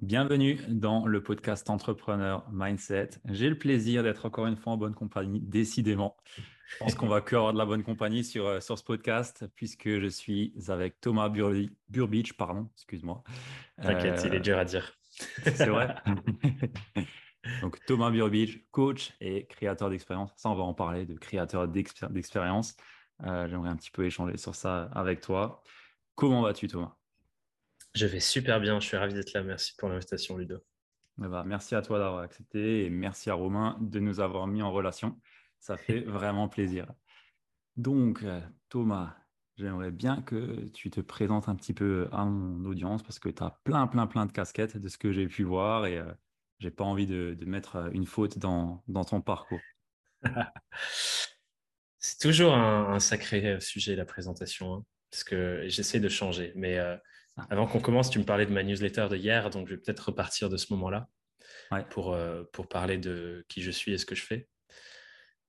Bienvenue dans le podcast Entrepreneur Mindset. J'ai le plaisir d'être encore une fois en bonne compagnie, décidément. Je pense qu'on va que avoir de la bonne compagnie sur, euh, sur ce podcast, puisque je suis avec Thomas Burbidge, pardon, excuse-moi. T'inquiète, il est euh, dur à dire. C'est vrai. Donc Thomas Burbidge, coach et créateur d'expérience. Ça, on va en parler de créateur d'expérience. Euh, j'aimerais un petit peu échanger sur ça avec toi. Comment vas-tu, Thomas? Je vais super bien, je suis ravi d'être là. Merci pour l'invitation, Ludo. Eh ben, merci à toi d'avoir accepté et merci à Romain de nous avoir mis en relation. Ça fait vraiment plaisir. Donc, euh, Thomas, j'aimerais bien que tu te présentes un petit peu à mon audience parce que tu as plein, plein, plein de casquettes de ce que j'ai pu voir et euh, j'ai pas envie de, mettre euh, une faute dans, ton parcours. C'est toujours un, sacré sujet, la présentation, hein, parce que j'essaie de changer. Mais avant qu'on commence, tu me parlais de ma newsletter de hier, donc je vais peut-être repartir de ce moment-là pour, euh, pour parler de qui je suis et ce que je fais.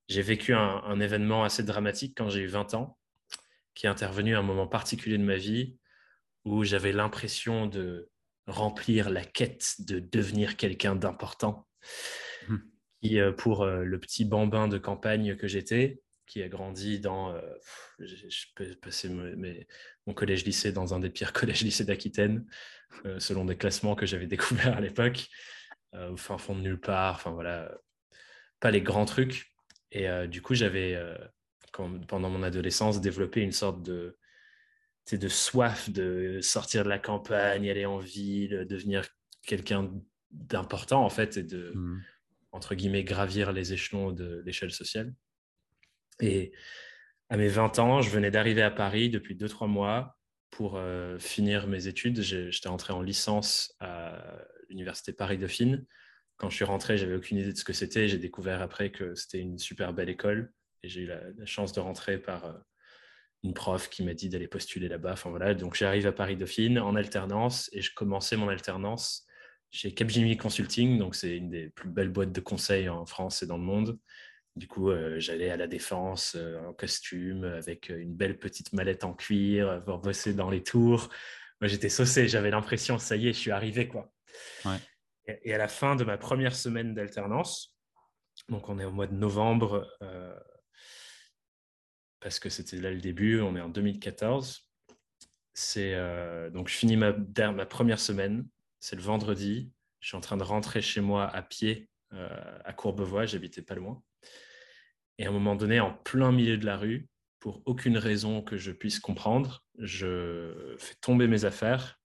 J'ai vécu un, événement assez dramatique quand j'ai eu 20 ans, qui est intervenu à un moment particulier de ma vie où j'avais l'impression de remplir la quête de devenir quelqu'un d'important. Mmh. Qui, pour euh, le petit bambin de campagne que j'étais, qui a grandi dans. Euh, je, peux passer mon collège-lycée dans un des pires collèges-lycées d'Aquitaine, euh, selon des classements que j'avais découverts à l'époque, euh, au fin fond de nulle part. Enfin voilà, pas les grands trucs. Et du coup, j'avais, pendant mon adolescence, développé une sorte de, de soif de sortir de la campagne, aller en ville, devenir quelqu'un d'important en fait, et de, mmh. entre guillemets, gravir les échelons de l'échelle sociale. Et à mes 20 ans, je venais d'arriver à Paris depuis 2-3 mois pour euh, finir mes études. J'étais entré en licence à l'université Paris-Dauphine. Quand je suis rentré, j'avais aucune idée de ce que c'était. J'ai découvert après que c'était une super belle école. Et j'ai eu la, chance de rentrer par euh, une prof qui m'a dit d'aller postuler là-bas. Enfin, voilà. Donc j'arrive à Paris-Dauphine en alternance et je commençais mon alternance chez Capgemini Consulting. Donc c'est une des plus belles boîtes de conseil en France et dans le monde. Du coup, euh, j'allais à la défense euh, en costume, avec euh, une belle petite mallette en cuir, pour bosser dans les tours. Moi, j'étais saucé, j'avais l'impression, ça y est, je suis arrivé. quoi. Et, à la fin de ma première semaine d'alternance, donc on est au mois de novembre, parce que c'était là le début, on est en 2014. C'est donc je finis ma, ma première semaine, c'est le vendredi. Je suis en train de rentrer chez moi à pied à Courbevoie, j'habitais pas loin. Et à un moment donné, en plein milieu de la rue, pour aucune raison que je puisse comprendre, je fais tomber mes affaires,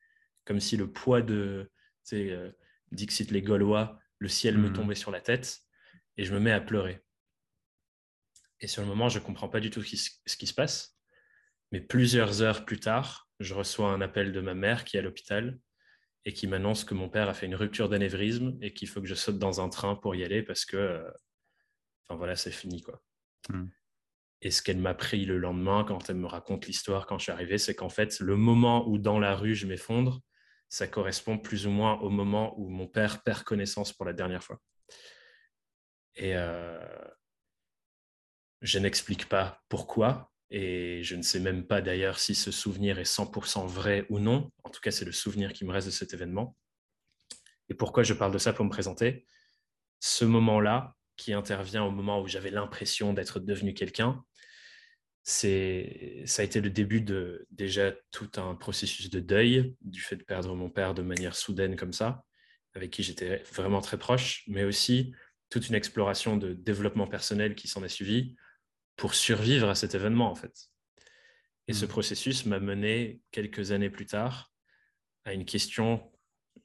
comme si le poids de, euh, Dixit les Gaulois, le ciel me hmm. tombait sur la tête, et je me mets à pleurer. Et sur le moment, je ne comprends pas du tout ce qui se passe. Mais plusieurs heures plus tard, je reçois un appel de ma mère qui est à l'hôpital et qui m'annonce que mon père a fait une rupture d'anévrisme et qu'il faut que je saute dans un train pour y aller parce que euh, Enfin voilà, c'est fini quoi. Hmm. Et ce qu'elle m'a pris le lendemain quand elle me raconte l'histoire quand je suis arrivé, c'est qu'en fait, le moment où dans la rue je m'effondre, ça correspond plus ou moins au moment où mon père perd connaissance pour la dernière fois. Et euh, je n'explique pas pourquoi, et je ne sais même pas d'ailleurs si ce souvenir est 100% vrai ou non. En tout cas, c'est le souvenir qui me reste de cet événement. Et pourquoi je parle de ça pour me présenter? Ce moment-là, qui intervient au moment où j'avais l'impression d'être devenu quelqu'un, c'est ça a été le début de déjà tout un processus de deuil du fait de perdre mon père de manière soudaine comme ça, avec qui j'étais vraiment très proche, mais aussi toute une exploration de développement personnel qui s'en est suivi pour survivre à cet événement en fait. Et ce mmh. processus m'a mené quelques années plus tard à une question.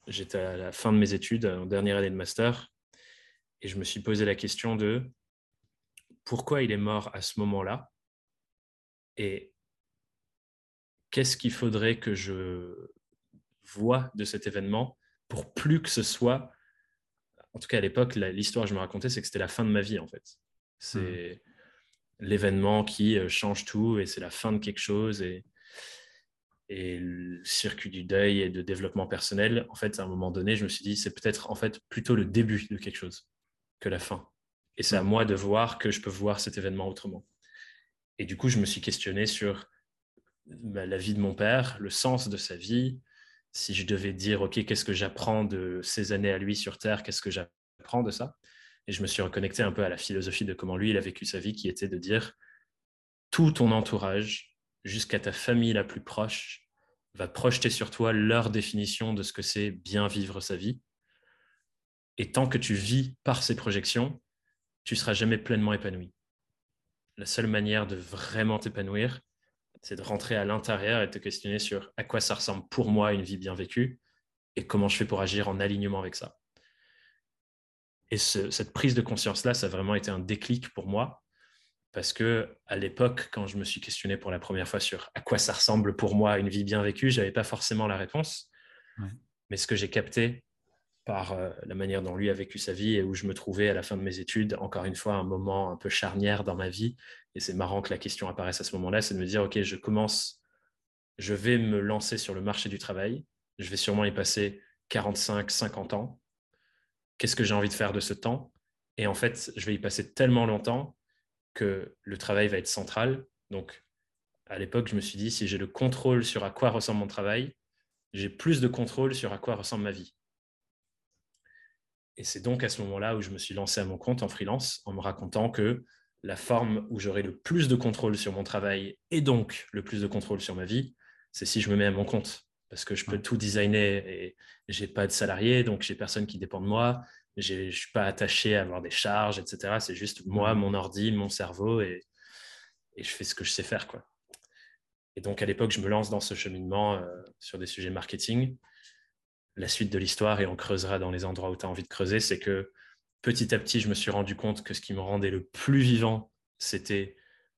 J'étais à la fin de mes études, en dernière année de master, et je me suis posé la question de pourquoi il est mort à ce moment-là et qu'est-ce qu'il faudrait que je vois de cet événement pour plus que ce soit en tout cas à l'époque, l'histoire que je me racontais, c'est que c'était la fin de ma vie en fait. C'est l'événement qui euh, change tout et c'est la fin de quelque chose et, et le circuit du deuil et de développement personnel. En fait, à un moment donné, je me suis dit, c'est peut-être en fait plutôt le début de quelque chose que la fin. Et c'est à moi de voir que je peux voir cet événement autrement. Et du coup, je me suis questionné sur bah, la vie de mon père, le sens de sa vie. Si je devais dire, OK, qu'est-ce que j'apprends de ces années à lui sur Terre, qu'est-ce que j'apprends de ça? Et je me suis reconnecté un peu à la philosophie de comment lui, il a vécu sa vie, qui était de dire, tout ton entourage, jusqu'à ta famille la plus proche, va projeter sur toi leur définition de ce que c'est bien vivre sa vie. Et tant que tu vis par ces projections, tu seras jamais pleinement épanoui. La seule manière de vraiment t'épanouir, c'est de rentrer à l'intérieur et de te questionner sur à quoi ça ressemble pour moi une vie bien vécue et comment je fais pour agir en alignement avec ça. Et cette prise de conscience-là, ça a vraiment été un déclic pour moi parce que à l'époque, quand je me suis questionné pour la première fois sur à quoi ça ressemble pour moi une vie bien vécue, je n'avais pas forcément la réponse. Mais ce que j'ai capté par euh, la manière dont lui a vécu sa vie et où je me trouvais à la fin de mes études, encore une fois, un moment un peu charnière dans ma vie. Et c'est marrant que la question apparaisse à ce moment-là, c'est de me dire, OK, je commence, je vais me lancer sur le marché du travail, je vais sûrement y passer 45, 50 ans. Qu'est-ce que j'ai envie de faire de ce temps? Et en fait, je vais y passer tellement longtemps que le travail va être central. Donc, à l'époque, je me suis dit, si j'ai le contrôle sur à quoi ressemble mon travail, j'ai plus de contrôle sur à quoi ressemble ma vie. Et c'est donc à ce moment-là où je me suis lancé à mon compte en freelance en me racontant que la forme où j'aurai le plus de contrôle sur mon travail et donc le plus de contrôle sur ma vie, c'est si je me mets à mon compte. Parce que je peux tout designer et j'ai pas de salarié, donc j'ai personne qui dépend de moi je ne suis pas attaché à avoir des charges, etc. C'est juste moi, mon ordi, mon cerveau et, et, je fais ce que je sais faire. Quoi. Et donc, à l'époque, je me lance dans ce cheminement euh, sur des sujets marketing. La suite de l'histoire, et on creusera dans les endroits où tu as envie de creuser, c'est que petit à petit, je me suis rendu compte que ce qui me rendait le plus vivant, c'était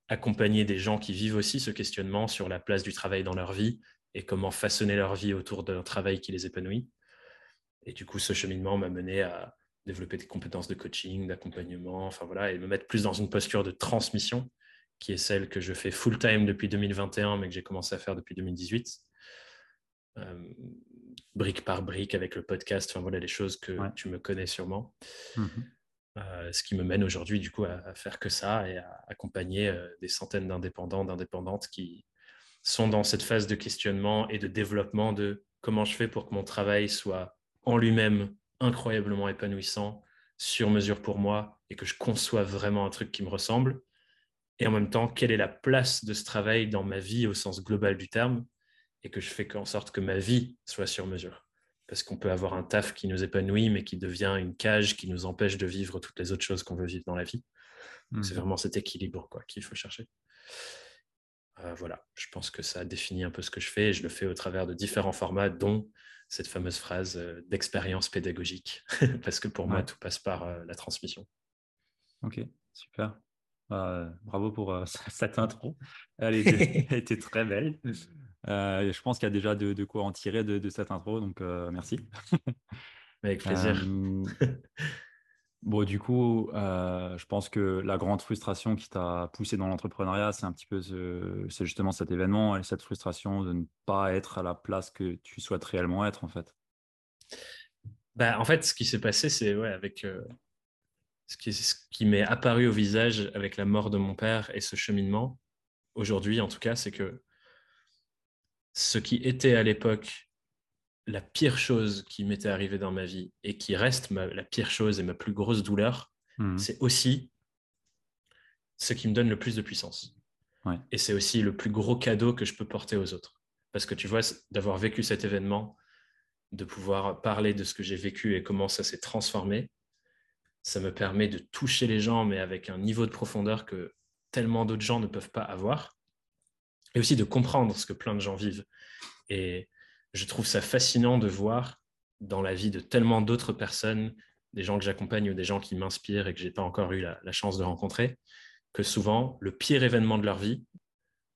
accompagner des gens qui vivent aussi ce questionnement sur la place du travail dans leur vie et comment façonner leur vie autour d'un travail qui les épanouit. Et du coup, ce cheminement m'a mené à, développer des compétences de coaching, d'accompagnement, enfin voilà, et me mettre plus dans une posture de transmission, qui est celle que je fais full-time depuis 2021, mais que j'ai commencé à faire depuis 2018. Euh, brique par brique avec le podcast, enfin voilà les choses que tu me connais sûrement. Mmh euh, ce qui me mène aujourd'hui du coup à, faire que ça et à accompagner euh, des centaines d'indépendants, d'indépendantes qui sont dans cette phase de questionnement et de développement de comment je fais pour que mon travail soit en lui-même incroyablement épanouissant, sur mesure pour moi, et que je conçois vraiment un truc qui me ressemble. Et en même temps, quelle est la place de ce travail dans ma vie au sens global du terme, et que je fais en sorte que ma vie soit sur mesure. Parce qu'on peut avoir un taf qui nous épanouit, mais qui devient une cage qui nous empêche de vivre toutes les autres choses qu'on veut vivre dans la vie. C'est mmh. vraiment cet équilibre quoi, qu'il faut chercher. Euh, voilà, je pense que ça définit un peu ce que je fais. Et je le fais au travers de différents formats, dont cette fameuse phrase euh, d'expérience pédagogique, parce que pour moi, tout passe par euh, la transmission. Ok, super. Bah, bravo pour cette intro. Elle était, très belle. Je pense qu'il y a déjà de, quoi en tirer de, de cette intro, donc merci. Avec plaisir. Bon, du coup, euh, je pense que la grande frustration qui t'a poussé dans l'entrepreneuriat, c'est un petit peu c'est justement cet événement et cette frustration de ne pas être à la place que tu souhaites réellement être, en fait. Bah, en fait, ce qui s'est passé, c'est ouais, avec euh, ce qui, ce qui m'est apparu au visage avec la mort de mon père et ce cheminement, aujourd'hui en tout cas, c'est que ce qui était à l'époque la pire chose qui m'était arrivée dans ma vie et qui reste la pire chose et ma plus grosse douleur, mmh. c'est aussi ce qui me donne le plus de puissance. Et c'est aussi le plus gros cadeau que je peux porter aux autres. Parce que tu vois, d'avoir vécu cet événement, de pouvoir parler de ce que j'ai vécu et comment ça s'est transformé, ça me permet de toucher les gens, mais avec un niveau de profondeur que tellement d'autres gens ne peuvent pas avoir. Et aussi de comprendre ce que plein de gens vivent. Et je trouve ça fascinant de voir dans la vie de tellement d'autres personnes, des gens que j'accompagne ou des gens qui m'inspirent et que je n'ai pas encore eu la, chance de rencontrer, que souvent, le pire événement de leur vie,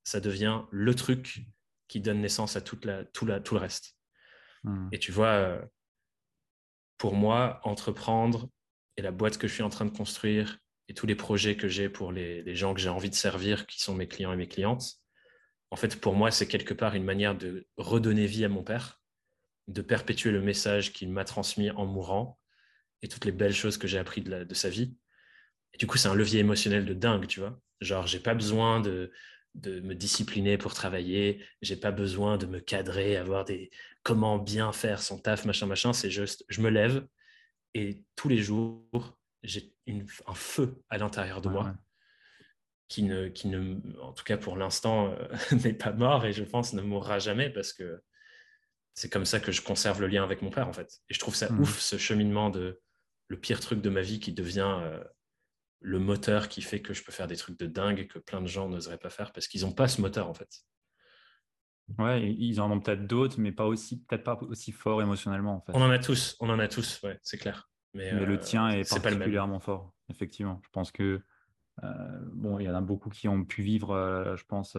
ça devient le truc qui donne naissance à toute la, tout, la, tout le reste. Hmm. Et tu vois, euh, pour moi, entreprendre et la boîte que je suis en train de construire et tous les projets que j'ai pour les, gens que j'ai envie de servir, qui sont mes clients et mes clientes, en fait, pour moi, c'est quelque part une manière de redonner vie à mon père, de perpétuer le message qu'il m'a transmis en mourant et toutes les belles choses que j'ai apprises de, de, sa vie. Et du coup, c'est un levier émotionnel de dingue, tu vois. Genre, j'ai pas besoin de, de me discipliner pour travailler, j'ai pas besoin de me cadrer, avoir des comment bien faire son taf, machin, machin. C'est juste, je me lève et tous les jours, j'ai un feu à l'intérieur de moi qui ne, qui ne, en tout cas pour l'instant, euh, n'est pas mort et je pense ne mourra jamais parce que c'est comme ça que je conserve le lien avec mon père en fait. Et je trouve ça mmh. ouf ce cheminement de le pire truc de ma vie qui devient euh, le moteur qui fait que je peux faire des trucs de dingue que plein de gens n'oseraient pas faire parce qu'ils n'ont pas ce moteur en fait. Ouais, ils en ont peut-être d'autres, mais pas aussi, peut-être pas aussi fort émotionnellement en fait. On en a tous, on en a tous, ouais, c'est clair. Mais, le euh, tien est, particulièrement fort, effectivement. Je pense que bon, il y en a beaucoup qui ont pu vivre, euh, je pense,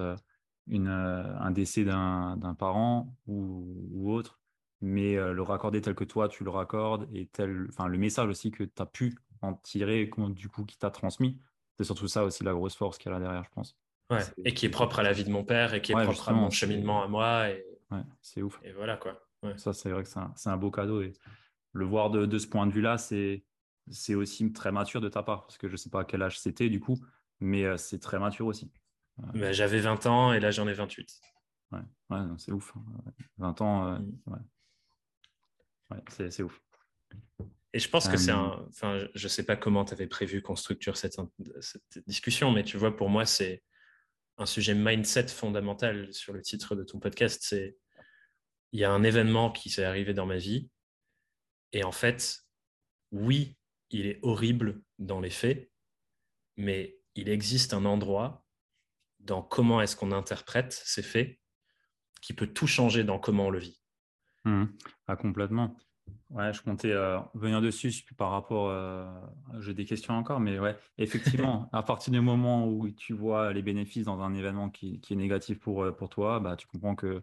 une, un décès d'un parent ou, autre, mais le raccorder tel que toi tu le raccordes et tel, enfin le message aussi que tu as pu en tirer, du coup qui t'a transmis, c'est surtout ça aussi la grosse force qu'il y a là derrière, je pense. Ouais, et qui est propre à la vie de mon père et qui est propre à mon cheminement à moi. Et... Ouais, c'est ouf. Et voilà quoi. Ça, c'est vrai que c'est un, un, beau cadeau. Et le voir de, de ce point de vue-là, c'est aussi très mature de ta part. Parce que je ne sais pas à quel âge c'était du coup, mais euh, c'est très mature aussi. Euh, bah, j'avais 20 ans et là j'en ai 28. Ouais, ouais c'est ouf. 20 ans, euh, mm. ouais. c'est ouf. Et je pense que c'est un. Enfin, je ne sais pas comment tu avais prévu qu'on structure cette, cette, discussion, mais tu vois, pour moi, c'est un sujet mindset fondamental sur le titre de ton podcast. C'est il y a un événement qui s'est arrivé dans ma vie. Et en fait, oui, il est horrible dans les faits, mais il existe un endroit dans comment est-ce qu'on interprète ces faits qui peut tout changer dans comment on le vit. Mmh. Ah, complètement. Ouais, je comptais euh, venir dessus par rapport. Euh, j'ai des questions encore, mais ouais, effectivement, à partir du moment où tu vois les bénéfices dans un événement qui, est négatif pour, euh, pour toi, bah, tu comprends que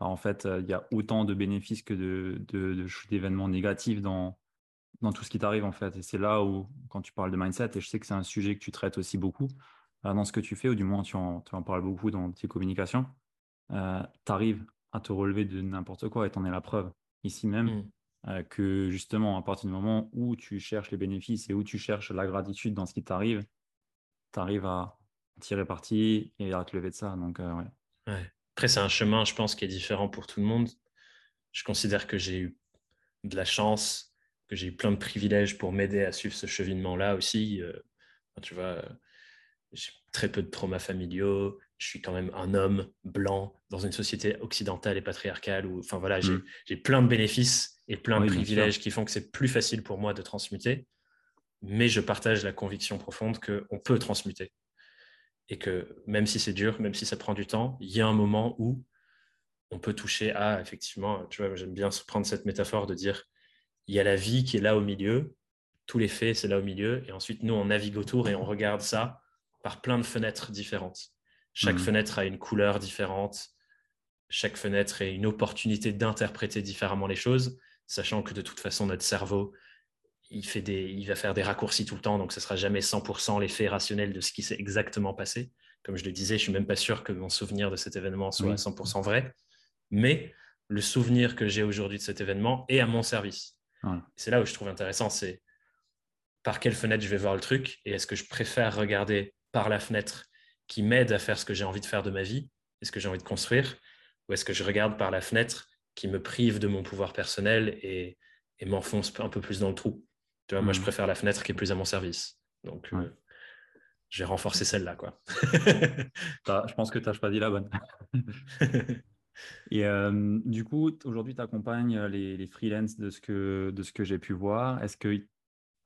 bah, en fait, il y a autant de bénéfices que de, d'événements négatifs dans, dans tout ce qui t'arrive en fait. Et c'est là où, quand tu parles de mindset, et je sais que c'est un sujet que tu traites aussi beaucoup dans ce que tu fais, ou du moins tu en, tu en parles beaucoup dans tes communications, tu arrives à te relever de n'importe quoi et t'en es la preuve ici même. Mmh. Euh, que justement, à partir du moment où tu cherches les bénéfices et où tu cherches la gratitude dans ce qui t'arrive, tu arrives à tirer parti et à te lever de ça. Donc, euh, ouais. Après, c'est un chemin, je pense, qui est différent pour tout le monde. Je considère que j'ai eu de la chance, que j'ai eu plein de privilèges pour m'aider à suivre ce cheminement-là aussi. Euh, tu vois, j'ai très peu de traumas familiaux, je suis quand même un homme blanc dans une société occidentale et patriarcale. Où, enfin voilà, j'ai mmh. plein de bénéfices et plein de privilèges qui font que c'est plus facile pour moi de transmuter. Mais je partage la conviction profonde qu'on peut transmuter. Et que même si c'est dur, même si ça prend du temps, il y a un moment où on peut toucher à, effectivement, tu vois, j'aime bien prendre cette métaphore de dire, il y a la vie qui est là au milieu, tous les faits, c'est là au milieu, et ensuite, nous, on navigue autour et on regarde ça par plein de fenêtres différentes. Chaque mmh. fenêtre a une couleur différente, chaque fenêtre est une opportunité d'interpréter différemment les choses sachant que de toute façon, notre cerveau, il, fait des, il va faire des raccourcis tout le temps, donc ce ne sera jamais 100% l'effet rationnel de ce qui s'est exactement passé. Comme je le disais, je ne suis même pas sûr que mon souvenir de cet événement soit à 100% vrai, mais le souvenir que j'ai aujourd'hui de cet événement est à mon service. C'est là où je trouve intéressant, c'est par quelle fenêtre je vais voir le truc, et est-ce que je préfère regarder par la fenêtre qui m'aide à faire ce que j'ai envie de faire de ma vie, et ce que j'ai envie de construire, ou est-ce que je regarde par la fenêtre qui me prive de mon pouvoir personnel et, m'enfonce un peu plus dans le trou. Tu vois, Moi, je mmh. préfère la fenêtre qui est plus à mon service. Donc, euh, j'ai renforcé celle-là. quoi. je pense que tu as choisi la bonne. et euh, du coup, aujourd'hui, tu accompagnes les, les freelances de ce que, de ce que j'ai pu voir. Est-ce que,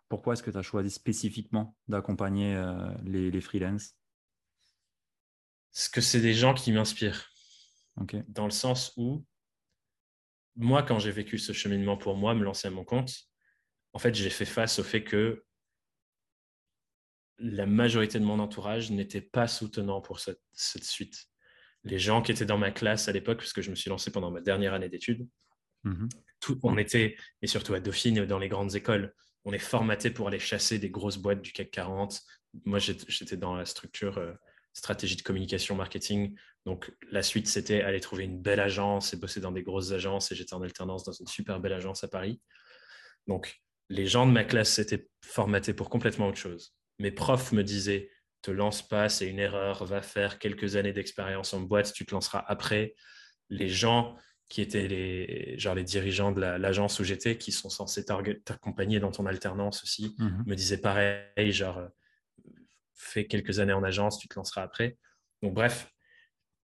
pourquoi est-ce que tu as choisi spécifiquement d'accompagner euh, les, les freelances? Parce que c'est des gens qui m'inspirent. Dans le sens où moi, quand j'ai vécu ce cheminement pour moi, me lancer à mon compte, en fait, j'ai fait face au fait que la majorité de mon entourage n'était pas soutenant pour cette, suite. Les gens qui étaient dans ma classe à l'époque, puisque je me suis lancé pendant ma dernière année d'études, Mhm. on était, et surtout à Dauphine, dans les grandes écoles, on est formaté pour aller chasser des grosses boîtes du CAC 40. Moi, j'étais dans la structure euh, stratégie de communication marketing. Donc, la suite, c'était aller trouver une belle agence et bosser dans des grosses agences. Et j'étais en alternance dans une super belle agence à Paris. Donc, les gens de ma classe s'étaient formatés pour complètement autre chose. Mes profs me disaient te lance pas, c'est une erreur, va faire quelques années d'expérience en boîte, tu te lanceras après. Les gens qui étaient les, genre les dirigeants de l'agence où j'étais, qui sont censés t'accompagner dans ton alternance aussi, mhm. me disaient pareil, genre, fais quelques années en agence, tu te lanceras après. Donc bref,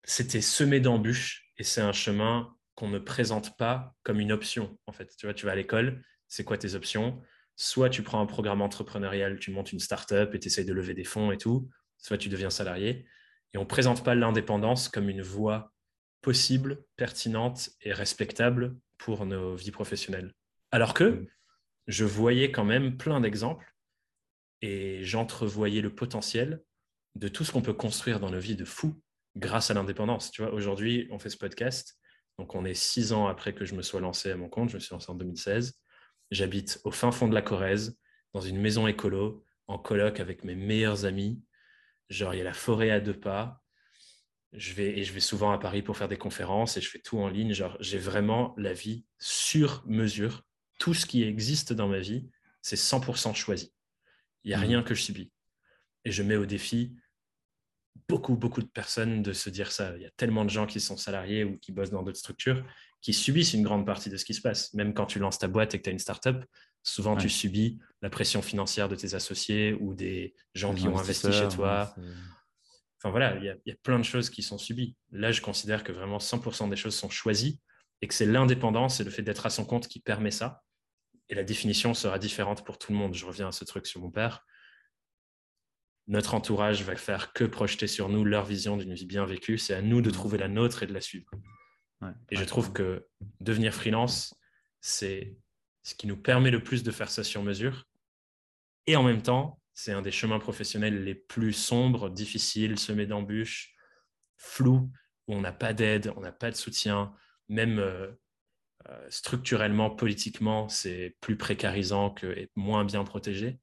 c'était semé d'embûches et c'est un chemin qu'on ne présente pas comme une option. En fait, tu vois, tu vas à l'école, c'est quoi tes options? Soit tu prends un programme entrepreneurial, tu montes une startup et tu essayes de lever des fonds et tout, soit tu deviens salarié. Et on ne présente pas l'indépendance comme une voie possible, pertinente et respectable pour nos vies professionnelles. Alors que mm. je voyais quand même plein d'exemples et j'entrevoyais le potentiel de tout ce qu'on peut construire dans nos vies de fou grâce à l'indépendance. Tu vois, aujourd'hui, on fait ce podcast. Donc, on est six ans après que je me sois lancé à mon compte. Je me suis lancé en 2016. J'habite au fin fond de la Corrèze, dans une maison écolo, en coloc avec mes meilleurs amis. Genre, il y a la forêt à deux pas. Je vais, et je vais souvent à Paris pour faire des conférences et je fais tout en ligne. Genre, j'ai vraiment la vie sur mesure. Tout ce qui existe dans ma vie, c'est 100% choisi. Il n'y a mmh. rien que je subis. Et je mets au défi beaucoup, beaucoup de personnes de se dire ça. Il y a tellement de gens qui sont salariés ou qui bossent dans d'autres structures qui subissent une grande partie de ce qui se passe. Même quand tu lances ta boîte et que tu as une startup, souvent tu subis la pression financière de tes associés ou des gens qui ont investi chez toi. enfin voilà, il y, a, plein de choses qui sont subies. Là, je considère que vraiment 100% des choses sont choisies et que c'est l'indépendance et le fait d'être à son compte qui permet ça. Et la définition sera différente pour tout le monde. Je reviens à ce truc sur mon père. Notre entourage va faire que projeter sur nous leur vision d'une vie bien vécue. C'est à nous de trouver la nôtre et de la suivre. Et je trouve que devenir freelance, c'est ce qui nous permet le plus de faire ça sur mesure. Et en même temps, c'est un des chemins professionnels les plus sombres, difficiles, semés d'embûches, flous, où on n'a pas d'aide, on n'a pas de soutien, même euh, euh, structurellement, politiquement, c'est plus précarisant que, et moins bien protégé.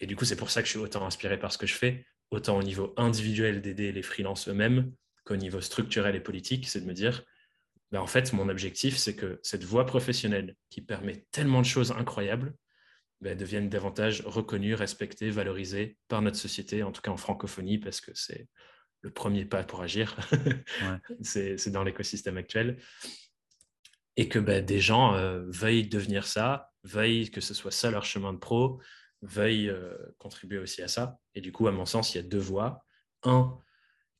Et du coup, c'est pour ça que je suis autant inspiré par ce que je fais, autant au niveau individuel d'aider les freelances eux-mêmes qu'au niveau structurel et politique, c'est de me dire, ben, en fait, mon objectif, c'est que cette voie professionnelle qui permet tellement de choses incroyables ben, devienne davantage reconnue, respectée, valorisée par notre société, en tout cas en francophonie, parce que c'est le premier pas pour agir. c'est dans l'écosystème actuel. Et que ben, des gens euh, veuillent devenir ça, veuillent que ce soit ça leur chemin de pro, veuillent euh, contribuer aussi à ça. Et du coup, à mon sens, il y a deux voies. Un,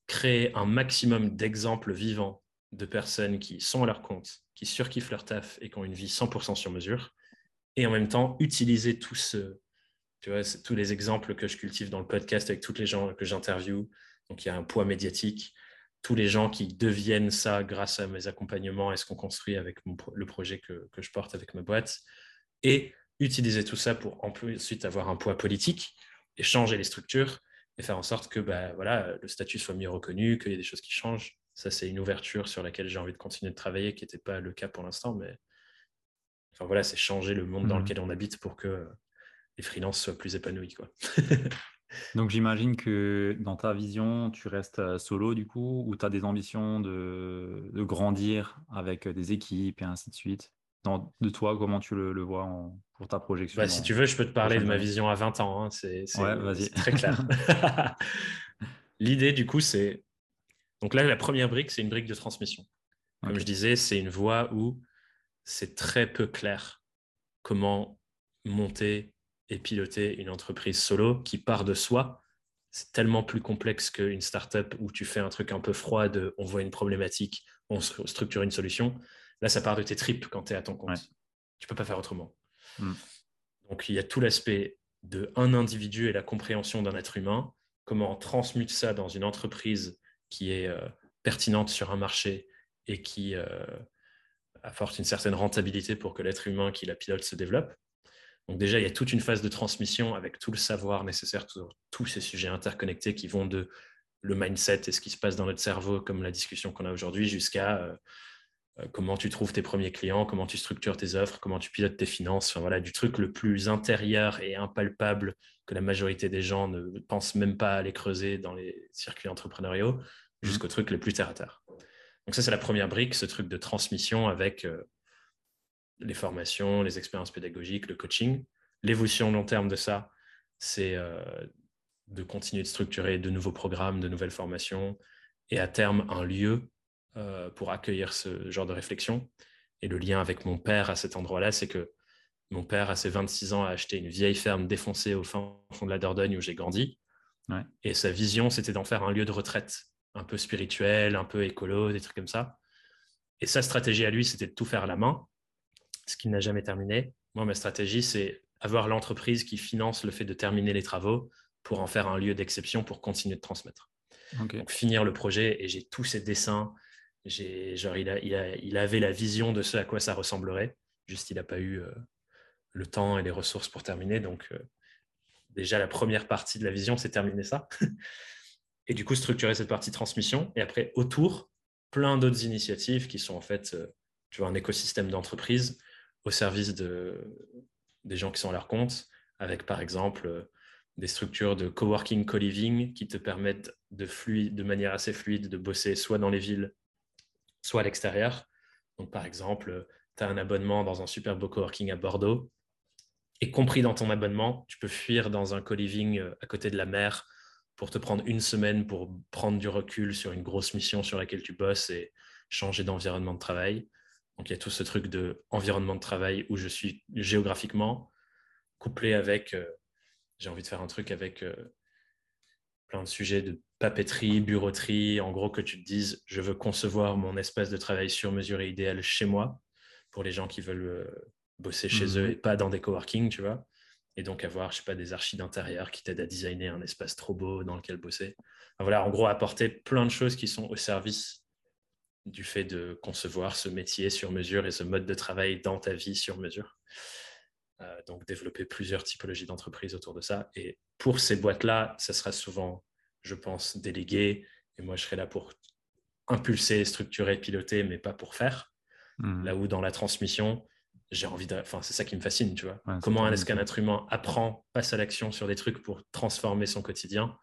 créer un maximum d'exemples vivants de personnes qui sont à leur compte, qui surkiffent leur taf et qui ont une vie 100% sur mesure, et en même temps utiliser ce, tous les exemples que je cultive dans le podcast avec tous les gens que j'interviewe. Donc il y a un poids médiatique, tous les gens qui deviennent ça grâce à mes accompagnements et ce qu'on construit avec le projet que, je porte avec ma boîte, et utiliser tout ça pour ensuite avoir un poids politique et changer les structures et faire en sorte que bah, voilà, le statut soit mieux reconnu, qu'il y ait des choses qui changent. Ça, c'est une ouverture sur laquelle j'ai envie de continuer de travailler, qui n'était pas le cas pour l'instant, mais enfin voilà, c'est changer le monde dans mmh. lequel on habite pour que les freelances soient plus épanouis. Quoi. Donc j'imagine que dans ta vision, tu restes euh, solo du coup, ou tu as des ambitions de, grandir avec des équipes et ainsi de suite? de toi, comment tu le, vois pour ta projection bah, Si tu veux, je peux te parler de ma vision à 20 ans. Hein. C'est très clair. L'idée, du coup, c'est donc là, la première brique, c'est une brique de transmission. Comme je disais, c'est une voie où c'est très peu clair comment monter et piloter une entreprise solo qui part de soi. C'est tellement plus complexe qu'une startup où tu fais un truc un peu froid de on voit une problématique, on structure une solution. Là, ça part de tes tripes quand tu es à ton compte. Tu peux pas faire autrement. Hmm. Donc, il y a tout l'aspect de un individu et la compréhension d'un être humain, comment on transmute ça dans une entreprise qui est euh, pertinente sur un marché et qui euh, apporte une certaine rentabilité pour que l'être humain qui la pilote se développe. Donc déjà, il y a toute une phase de transmission avec tout le savoir nécessaire sur tous ces sujets interconnectés qui vont de le mindset et ce qui se passe dans notre cerveau, comme la discussion qu'on a aujourd'hui, jusqu'à comment tu trouves tes premiers clients, comment tu structures tes offres, comment tu pilotes tes finances, enfin voilà, du truc le plus intérieur et impalpable que la majorité des gens ne pensent même pas à aller creuser dans les circuits entrepreneuriaux, mmh. jusqu'au truc le plus terre à terre. Donc ça, c'est la première brique, ce truc de transmission avec les formations, les expériences pédagogiques, le coaching. L'évolution long terme de ça, c'est de continuer de structurer de nouveaux programmes, de nouvelles formations et à terme un lieu euh, pour accueillir ce genre de réflexion. Et le lien avec mon père à cet endroit-là, c'est que mon père, à ses 26 ans, a acheté une vieille ferme défoncée au fin fond de la Dordogne où j'ai grandi. Et sa vision, c'était d'en faire un lieu de retraite, un peu spirituel, un peu écolo, des trucs comme ça. Et sa stratégie à lui, c'était de tout faire à la main, ce qu'il n'a jamais terminé. Moi, ma stratégie, c'est avoir l'entreprise qui finance le fait de terminer les travaux pour en faire un lieu d'exception pour continuer de transmettre. Donc, finir le projet, et j'ai tous ces dessins. Genre, il, a, il, avait la vision de ce à quoi ça ressemblerait. Juste, il n'a pas eu euh, le temps et les ressources pour terminer. Donc, euh, déjà, la première partie de la vision, c'est terminer ça. et du coup, structurer cette partie transmission. Et après, autour, plein d'autres initiatives qui sont en fait, euh, tu vois, un écosystème d'entreprise au service de, des gens qui sont à leur compte, avec par exemple des structures de coworking, co-living qui te permettent de, de manière assez fluide de bosser soit dans les villes, soit à l'extérieur. Donc, par exemple, tu as un abonnement dans un super beau coworking à Bordeaux, et compris dans ton abonnement, tu peux fuir dans un co-living euh, à côté de la mer pour te prendre une semaine pour prendre du recul sur une grosse mission sur laquelle tu bosses et changer d'environnement de travail. Donc, il y a tout ce truc de environnement de travail où je suis géographiquement, couplé avec euh, j'ai envie de faire un truc avec euh, plein de sujets de papeterie, bureauterie, en gros que tu te dises, je veux concevoir mon espace de travail sur mesure et idéal chez moi, pour les gens qui veulent euh, bosser chez eux mhm. et pas dans des coworking, tu vois. Et donc avoir, je sais pas, des archis d'intérieur qui t'aident à designer un espace trop beau dans lequel bosser. voilà, en gros, apporter plein de choses qui sont au service du fait de concevoir ce métier sur mesure et ce mode de travail dans ta vie sur mesure. Euh, donc développer plusieurs typologies d'entreprises autour de ça. Et pour ces boîtes-là, ça sera souvent, je pense, délégué. Et moi, je serai là pour impulser, structurer, piloter, mais pas pour faire. Hmm. Là où dans la transmission, j'ai envie de. Enfin, c'est ça qui me fascine, tu vois. Comment est-ce qu'un être humain apprend, passe à l'action sur des trucs pour transformer son quotidien?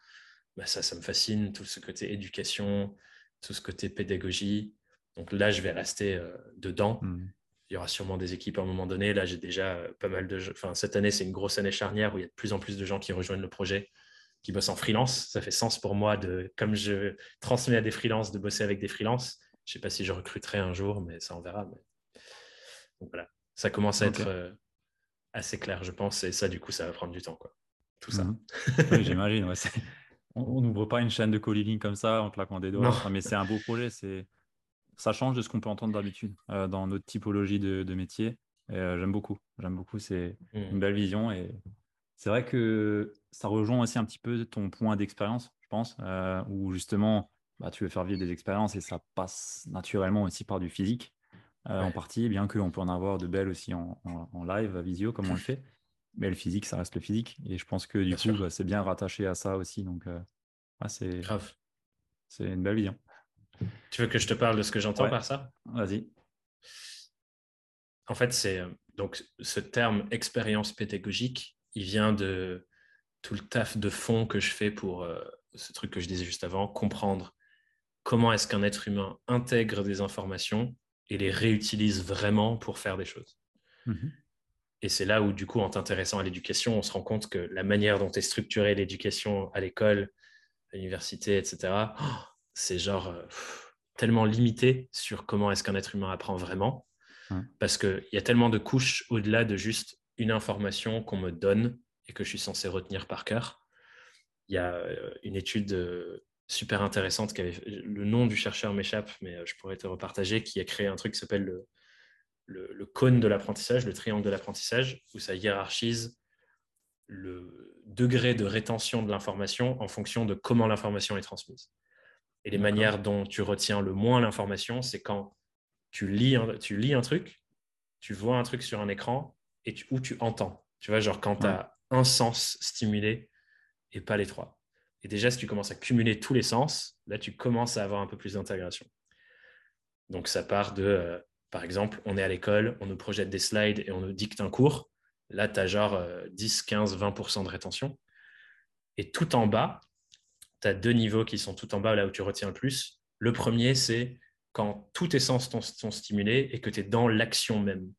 Bah, Ça, ça me fascine. Tout ce côté éducation, tout ce côté pédagogie. Donc là, je vais rester euh, dedans. Hmm il y aura sûrement des équipes à un moment donné. Là, j'ai déjà euh, pas mal de. Enfin, cette année, c'est une grosse année charnière où il y a de plus en plus de gens qui rejoignent le projet, qui bossent en freelance. Ça fait sens pour moi de, comme je transmets à des freelances, de bosser avec des freelances. Je ne sais pas si je recruterai un jour, mais ça on verra. Donc voilà, ça commence à être euh, assez clair, je pense. Et ça, du coup, ça va prendre du temps, quoi. Tout ça. Mhm. J'imagine. On n'ouvre pas une chaîne de co-living comme ça en claquant des doigts. mais c'est un beau projet. C'est ça change de ce qu'on peut entendre d'habitude euh, dans notre typologie de, métier. Euh, j'aime beaucoup. J'aime beaucoup. C'est mmh. une belle vision. Et c'est vrai que ça rejoint aussi un petit peu ton point d'expérience, je pense, euh, où justement, bah, tu veux faire vivre des expériences et ça passe naturellement aussi par du physique en partie, bien qu'on peut en avoir de belles aussi en, live, à visio, comme on le fait. Mais le physique, ça reste le physique. Et je pense que du coup, bah, c'est bien rattaché à ça aussi. Donc, c'est C'est une belle vision. Tu veux que je te parle de ce que j'entends par ça? Vas-y. En fait, c'est euh, donc ce terme expérience pédagogique, il vient de tout le taf de fond que je fais pour euh, ce truc que je disais juste avant, comprendre comment est-ce qu'un être humain intègre des informations et les réutilise vraiment pour faire des choses. Mhm. Et c'est là où, du coup, en t'intéressant à l'éducation, on se rend compte que la manière dont est structurée l'éducation à l'école, à l'université, etc., c'est genre euh, tellement limité sur comment est-ce qu'un être humain apprend vraiment. Parce qu'il y a tellement de couches au-delà de juste une information qu'on me donne et que je suis censé retenir par cœur. Il y a euh, une étude euh, super intéressante qui avait le nom du chercheur m'échappe, mais je pourrais te repartager, qui a créé un truc qui s'appelle le, le, cône de l'apprentissage, le triangle de l'apprentissage, où ça hiérarchise le degré de rétention de l'information en fonction de comment l'information est transmise. Et les manières dont tu retiens le moins l'information, c'est quand tu lis, un, tu lis un truc, tu vois un truc sur un écran et tu, ou tu entends. Tu vois, genre quand tu as un sens stimulé et pas les trois. Et déjà, si tu commences à cumuler tous les sens, là, tu commences à avoir un peu plus d'intégration. Donc, ça part de, euh, par exemple, on est à l'école, on nous projette des slides et on nous dicte un cours. Là, tu as genre 10, 15, 20% de rétention. Et tout en bas, tu as deux niveaux qui sont tout en bas, là où tu retiens le plus. Le premier, c'est quand tous tes sens sont stimulés et que tu es dans l'action même.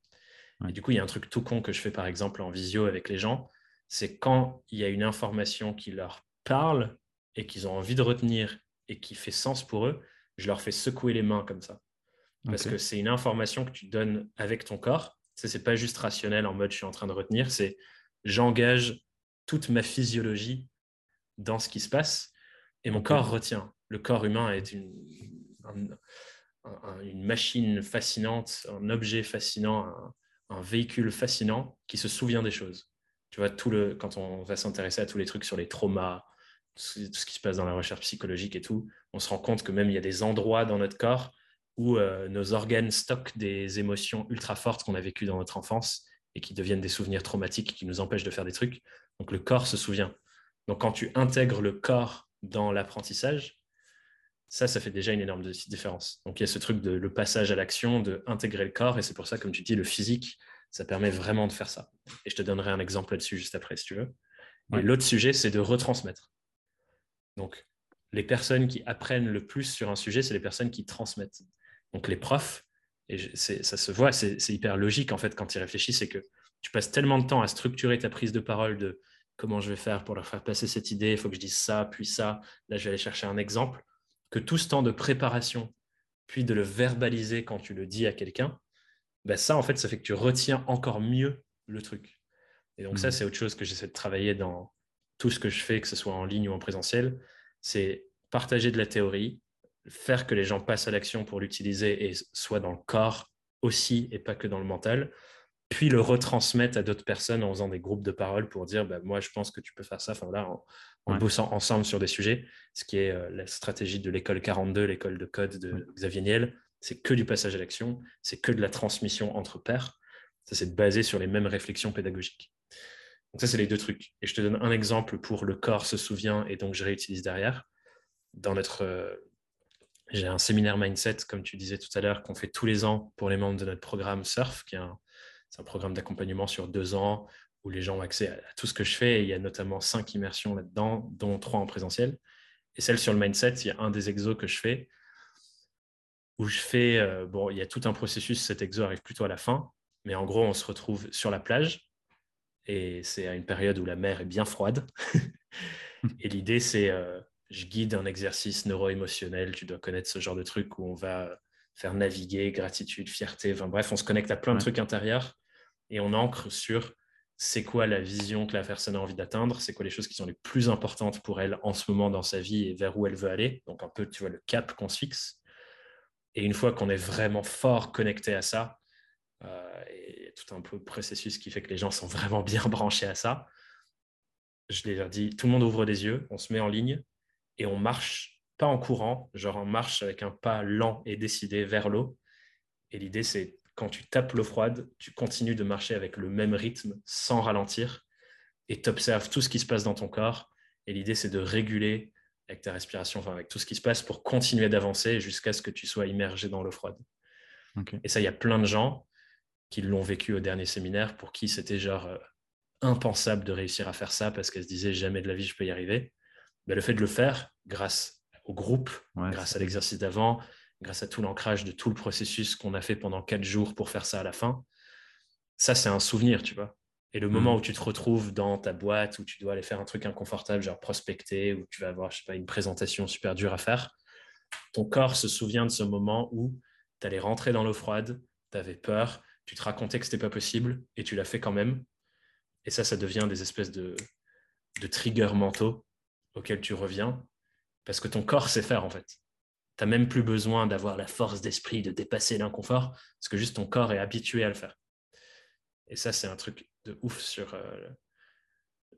Et du coup, il y a un truc tout con que je fais par exemple en visio avec les gens, c'est quand il y a une information qui leur parle et qu'ils ont envie de retenir et qui fait sens pour eux, je leur fais secouer les mains comme ça. Parce que c'est une information que tu donnes avec ton corps. Ce n'est pas juste rationnel en mode je suis en train de retenir, c'est j'engage toute ma physiologie dans ce qui se passe et mon corps retient. Le corps humain est une, machine fascinante, un objet fascinant, un, véhicule fascinant qui se souvient des choses. Tu vois, tout le, quand on va s'intéresser à tous les trucs sur les traumas, tout ce qui se passe dans la recherche psychologique et tout, on se rend compte que même il y a des endroits dans notre corps où euh, nos organes stockent des émotions ultra fortes qu'on a vécues dans notre enfance et qui deviennent des souvenirs traumatiques qui nous empêchent de faire des trucs. Donc le corps se souvient. Donc quand tu intègres le corps dans l'apprentissage, ça, ça fait déjà une énorme différence. Donc il y a ce truc de le passage à l'action, de intégrer le corps, et c'est pour ça, comme tu dis, le physique, ça permet vraiment de faire ça. Et je te donnerai un exemple là-dessus juste après, si tu veux. Et l'autre sujet, c'est de retransmettre. Donc, les personnes qui apprennent le plus sur un sujet, c'est les personnes qui transmettent. Donc, les profs, et ça se voit, c'est hyper logique en fait quand tu y réfléchis, c'est que tu passes tellement de temps à structurer ta prise de parole de comment je vais faire pour leur faire passer cette idée, il faut que je dise ça, puis ça, là je vais aller chercher un exemple, que tout ce temps de préparation, puis de le verbaliser quand tu le dis à quelqu'un, ben ça en fait, ça fait que tu retiens encore mieux le truc. Et donc ça, mmh. c'est autre chose que j'essaie de travailler dans tout ce que je fais, que ce soit en ligne ou en présentiel, c'est partager de la théorie, faire que les gens passent à l'action pour l'utiliser et soit dans le corps aussi et pas que dans le mental, puis le retransmettre à d'autres personnes en faisant des groupes de parole pour dire bah, moi je pense que tu peux faire ça, enfin en, bossant ensemble sur des sujets, ce qui est euh, la stratégie de l'école 42, l'école de code de Xavier Niel, c'est que du passage à l'action, c'est que de la transmission entre pairs, ça c'est basé sur les mêmes réflexions pédagogiques. Donc ça c'est les deux trucs. Et je te donne un exemple pour le corps se souvient et donc je réutilise derrière. Dans notre euh, j'ai un séminaire mindset, comme tu disais tout à l'heure, qu'on fait tous les ans pour les membres de notre programme SURF, qui est un, c'est un programme d'accompagnement sur deux ans où les gens ont accès à, tout ce que je fais. Et il y a notamment cinq immersions là-dedans, dont trois en présentiel. Et celle sur le mindset, il y a un des exos que je fais où je fais, euh, bon, il y a tout un processus, cet exo arrive plutôt à la fin, mais en gros, on se retrouve sur la plage et c'est à une période où la mer est bien froide. et l'idée, c'est, euh, je guide un exercice neuro-émotionnel, tu dois connaître ce genre de truc où on va faire naviguer, gratitude, fierté, enfin bref, on se connecte à plein de trucs intérieurs et on ancre sur c'est quoi la vision que la personne a envie d'atteindre, c'est quoi les choses qui sont les plus importantes pour elle en ce moment dans sa vie et vers où elle veut aller. Donc un peu, tu vois, le cap qu'on se fixe. Et une fois qu'on est vraiment fort connecté à ça, euh, et tout un peu processus qui fait que les gens sont vraiment bien branchés à ça, je les ai dit, tout le monde ouvre les yeux, on se met en ligne et on marche pas en courant, genre en marche avec un pas lent et décidé vers l'eau. Et l'idée, c'est quand tu tapes l'eau froide, tu continues de marcher avec le même rythme sans ralentir et tu observes tout ce qui se passe dans ton corps. Et l'idée, c'est de réguler avec ta respiration, enfin avec tout ce qui se passe pour continuer d'avancer jusqu'à ce que tu sois immergé dans l'eau froide. Et ça, il y a plein de gens qui l'ont vécu au dernier séminaire pour qui c'était genre euh, impensable de réussir à faire ça parce qu'elles se disaient jamais de la vie je peux y arriver. Mais le fait de le faire, grâce au groupe, grâce à l'exercice d'avant, grâce à tout l'ancrage de tout le processus qu'on a fait pendant quatre jours pour faire ça à la fin. Ça, c'est un souvenir, tu vois. Et le moment mm. où tu te retrouves dans ta boîte, où tu dois aller faire un truc inconfortable, genre prospecter, où tu vas avoir, je sais pas, une présentation super dure à faire, ton corps se souvient de ce moment où tu allais rentrer dans l'eau froide, tu avais peur, tu te racontais que c'était pas possible et tu l'as fait quand même. Et ça, ça devient des espèces de, de triggers mentaux auxquels tu reviens parce que ton corps sait faire en fait. Tu n'as même plus besoin d'avoir la force d'esprit de dépasser l'inconfort, parce que juste ton corps est habitué à le faire. Et ça, c'est un truc de ouf sur, euh,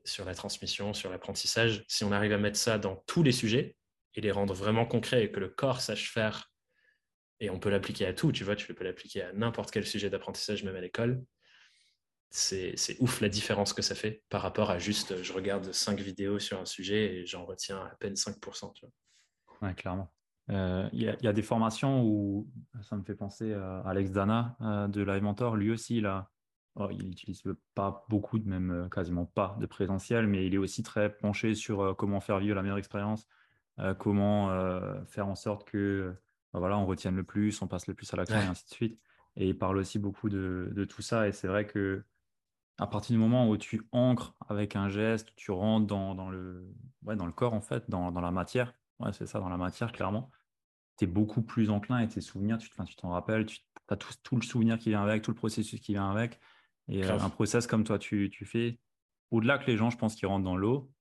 sur la transmission, sur l'apprentissage. Si on arrive à mettre ça dans tous les sujets et les rendre vraiment concrets et que le corps sache faire, et on peut l'appliquer à tout, tu vois, tu peux l'appliquer à n'importe quel sujet d'apprentissage, même à l'école, c'est ouf la différence que ça fait par rapport à juste je regarde cinq vidéos sur un sujet et j'en retiens à peine 5%. Tu vois. Ouais, clairement. il y, a des formations où ça me fait penser à Alex Dana de Live Mentor. Lui aussi, il a, oh, il n'utilise pas beaucoup, même quasiment pas de présentiel, mais il est aussi très penché sur comment faire vivre la meilleure expérience, comment faire en sorte que bah voilà, on retienne le plus, on passe le plus à l'action et ainsi de suite. Et il parle aussi beaucoup de, de tout ça. Et c'est vrai que à partir du moment où tu ancres avec un geste, tu rentres dans, dans le, ouais, dans le corps, en fait, dans, dans la matière, ouais, c'est ça, dans la matière, clairement, tu es beaucoup plus enclin et tes souvenirs, tu t'en tu rappelles, tu as tout, tout, le souvenir qui vient avec, tout le processus qui vient avec. Et euh, un process comme toi, tu, tu fais, au-delà que les gens, je pense, qui rentrent dans l'eau,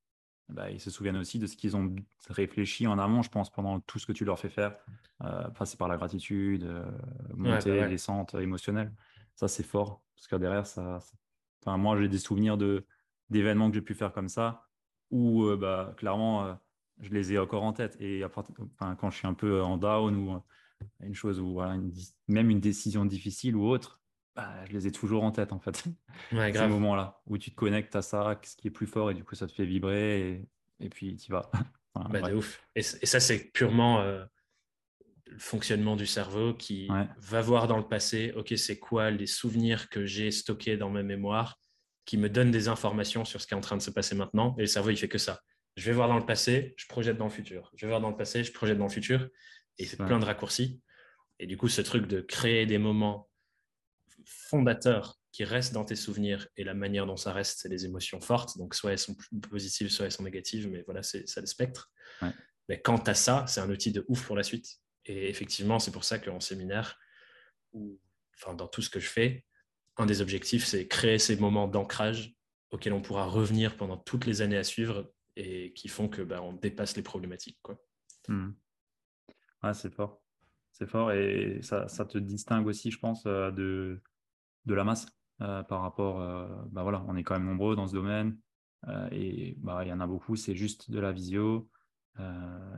bah, ils se souviennent aussi de ce qu'ils ont réfléchi en amont, je pense, pendant tout ce que tu leur fais faire, euh, passer par la gratitude, euh, monter ouais, bah descente émotionnelle. Ça, c'est fort, parce que derrière, ça, Enfin, moi, j'ai des souvenirs de, d'événements que j'ai pu faire comme ça, où euh, bah, clairement, je les ai encore en tête. Et enfin, quand je suis un peu en down ou une chose, ou même une décision difficile ou autre, bah, je les ai toujours en tête, en fait. Ouais, Ces moments-là, où tu te connectes à ça, ce qui est plus fort, et du coup, ça te fait vibrer, et, et puis tu vas. bah, de ouf. Et, ça, c'est purement euh, le fonctionnement du cerveau qui va voir dans le passé, OK, c'est quoi les souvenirs que j'ai stockés dans ma mémoire qui me donnent des informations sur ce qui est en train de se passer maintenant. Et le cerveau, il fait que ça. Je vais voir dans le passé, je projette dans le futur. Je vais voir dans le passé, je projette dans le futur. Et c'est plein de raccourcis. Et du coup, ce truc de créer des moments fondateurs qui restent dans tes souvenirs et la manière dont ça reste, c'est les émotions fortes. Donc, soit elles sont positives, soit elles sont négatives, mais voilà, c'est ça le spectre. Mais quant à ça, c'est un outil de ouf pour la suite. Et effectivement, c'est pour ça qu'en séminaire, ou enfin, dans tout ce que je fais, un des objectifs, c'est créer ces moments d'ancrage auxquels on pourra revenir pendant toutes les années à suivre et qui font que bah, on dépasse les problématiques. Quoi. Hmm. c'est fort. C'est fort et ça, te distingue aussi, je pense, euh, de, de la masse euh, par rapport. Euh, bah voilà, on est quand même nombreux dans ce domaine et bah, il y en a beaucoup, c'est juste de la visio.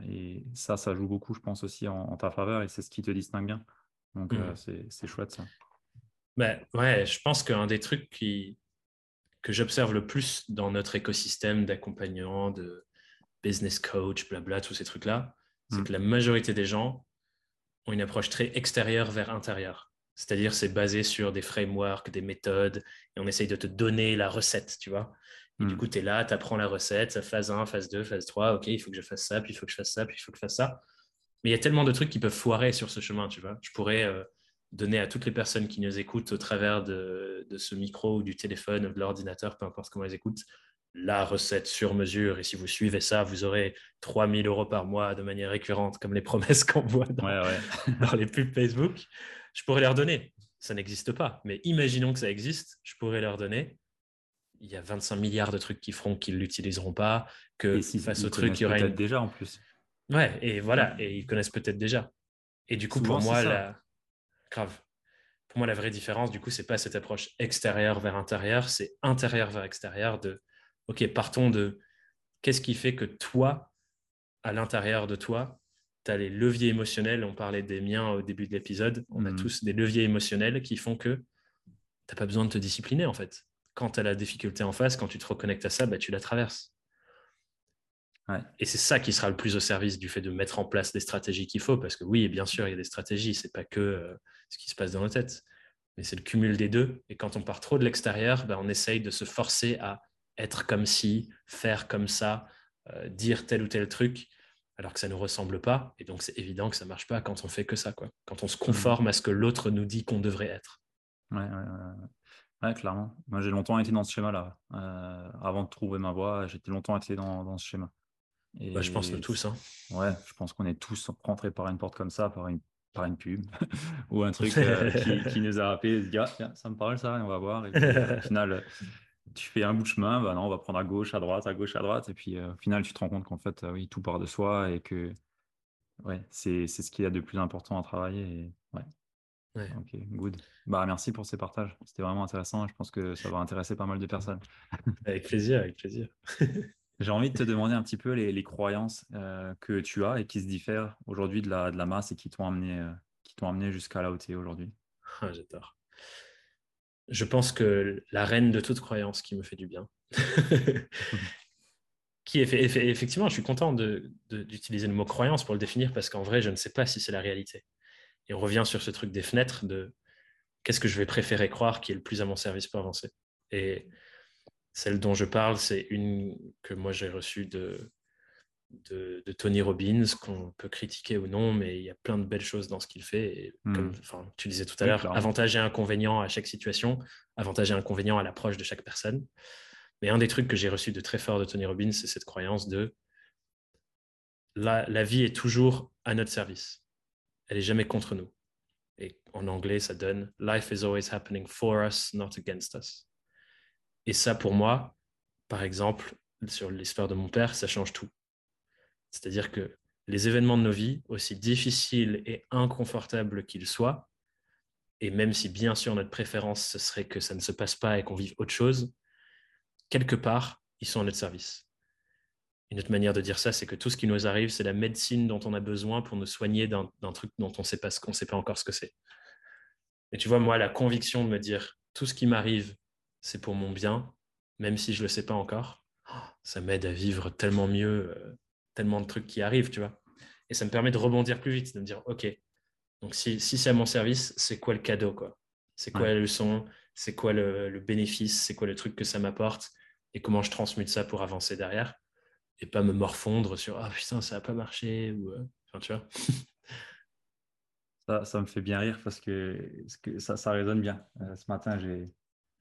Et ça, ça joue beaucoup, je pense, aussi en, ta faveur et c'est ce qui te distingue bien. Donc, mmh. c'est chouette ça. Ben, ouais, je pense qu'un des trucs qui, que j'observe le plus dans notre écosystème d'accompagnants, de business coach, blabla, tous ces trucs-là, c'est mmh. que la majorité des gens ont une approche très extérieure vers intérieur. C'est-à-dire, c'est basé sur des frameworks, des méthodes, et on essaye de te donner la recette, tu vois. Et du mmh. coup, tu es là, tu apprends la recette, phase 1, phase 2, phase 3, ok, il faut que je fasse ça, puis il faut que je fasse ça, puis il faut que je fasse ça. Mais il y a tellement de trucs qui peuvent foirer sur ce chemin, tu vois. Je pourrais euh, donner à toutes les personnes qui nous écoutent au travers de, ce micro ou du téléphone ou de l'ordinateur, peu importe comment elles écoutent, la recette sur mesure. Et si vous suivez ça, vous aurez 3000 euros par mois de manière récurrente, comme les promesses qu'on voit dans, dans, les pubs Facebook. Je pourrais leur donner. Ça n'existe pas. Mais imaginons que ça existe. Je pourrais leur donner. Il y a 25 milliards de trucs qui feront qu'ils ne l'utiliseront pas. Que si, face au truc, il y aura. déjà en plus. Ouais, et voilà. Et ils connaissent peut-être déjà. Et du coup, pour moi, la grave. Pour moi, la vraie différence, du coup, c'est pas cette approche extérieure vers intérieur, c'est intérieur vers extérieur de, OK, partons de qu'est-ce qui fait que toi, à l'intérieur de toi, tu as les leviers émotionnels, on parlait des miens au début de l'épisode, on a mmh. tous des leviers émotionnels qui font que tu n'as pas besoin de te discipliner, en fait. Quand tu as la difficulté en face, quand tu te reconnectes à ça, bah, tu la traverses. Et c'est ça qui sera le plus au service du fait de mettre en place les stratégies qu'il faut, parce que oui, bien sûr, il y a des stratégies, c'est pas que euh, ce qui se passe dans nos têtes, mais c'est le cumul des deux. Et quand on part trop de l'extérieur, ben, on essaye de se forcer à être comme si, faire comme ça, euh, dire tel ou tel truc, alors que ça ne nous ressemble pas. Et donc, c'est évident que ça ne marche pas quand on fait que ça, quoi. quand on se conforme à ce que l'autre nous dit qu'on devrait être. Ouais, ouais, clairement. Moi, j'ai longtemps été dans ce schéma-là. Euh, avant de trouver ma voie, j'étais longtemps été dans, dans ce schéma. Et bah, je pense que tous. Hein. Ouais, je pense qu'on est tous rentrés par une porte comme ça, par une par une pub ou un truc euh, qui, nous a rappelé, dit, ah, ça me parle ça, et on va voir. Et euh, au final, tu fais un bout de chemin, bah non, on va prendre à gauche, à droite, à gauche, à droite. Et puis euh, au final, tu te rends compte qu'en fait, oui, tout part de soi et que ouais, c'est ce qu'il y a de plus important à travailler. Et, ouais. Ok, good. Bah, merci pour ces partages. C'était vraiment intéressant. Je pense que ça va intéresser pas mal de personnes. avec plaisir, avec plaisir. J'ai envie de te demander un petit peu les, croyances euh, que tu as et qui se diffèrent aujourd'hui de la, de la masse et qui t'ont amené, euh, qui t'ont amené jusqu'à là où tu es aujourd'hui. Ah, j'adore. Je pense que la reine de toute croyance qui me fait du bien, qui est effectivement, je suis content d'utiliser le mot croyance pour le définir parce qu'en vrai, je ne sais pas si c'est la réalité. Et on revient sur ce truc des fenêtres de qu'est-ce que je vais préférer croire qui est le plus à mon service pour avancer. Et celle dont je parle, c'est une que moi j'ai reçue de, de, Tony Robbins, qu'on peut critiquer ou non, mais il y a plein de belles choses dans ce qu'il fait. Et hmm. comme tu disais tout à l'heure, avantage et inconvénient à chaque situation, avantage et inconvénient à l'approche de chaque personne. Mais un des trucs que j'ai reçu de très fort de Tony Robbins, c'est cette croyance de la, la vie est toujours à notre service. Elle n'est jamais contre nous. Et en anglais, ça donne Life is always happening for us, not against us. Et ça, pour moi, par exemple, sur l'histoire de mon père, ça change tout. C'est-à-dire que les événements de nos vies, aussi difficiles et inconfortables qu'ils soient, et même si bien sûr notre préférence, ce serait que ça ne se passe pas et qu'on vive autre chose, quelque part, ils sont à notre service. Une autre manière de dire ça, c'est que tout ce qui nous arrive, c'est la médecine dont on a besoin pour nous soigner d'un truc dont on ne sait pas, qu'on sait pas encore ce que c'est. Et tu vois, moi, la conviction de me dire, tout ce qui m'arrive, c'est pour mon bien, même si je ne le sais pas encore, ça m'aide à vivre tellement mieux, euh, tellement de trucs qui arrivent, tu vois. Et ça me permet de rebondir plus vite, de me dire, OK, donc si, c'est à mon service, c'est quoi le cadeau, quoi? C'est quoi la leçon? C'est quoi le, bénéfice? C'est quoi le truc que ça m'apporte? Et comment je transmute ça pour avancer derrière? Et pas me morfondre sur, ah putain, ça n'a pas marché, ou, euh, enfin, tu vois. ça, ça, me fait bien rire parce que, ça, ça résonne bien. Euh, ce matin, j'ai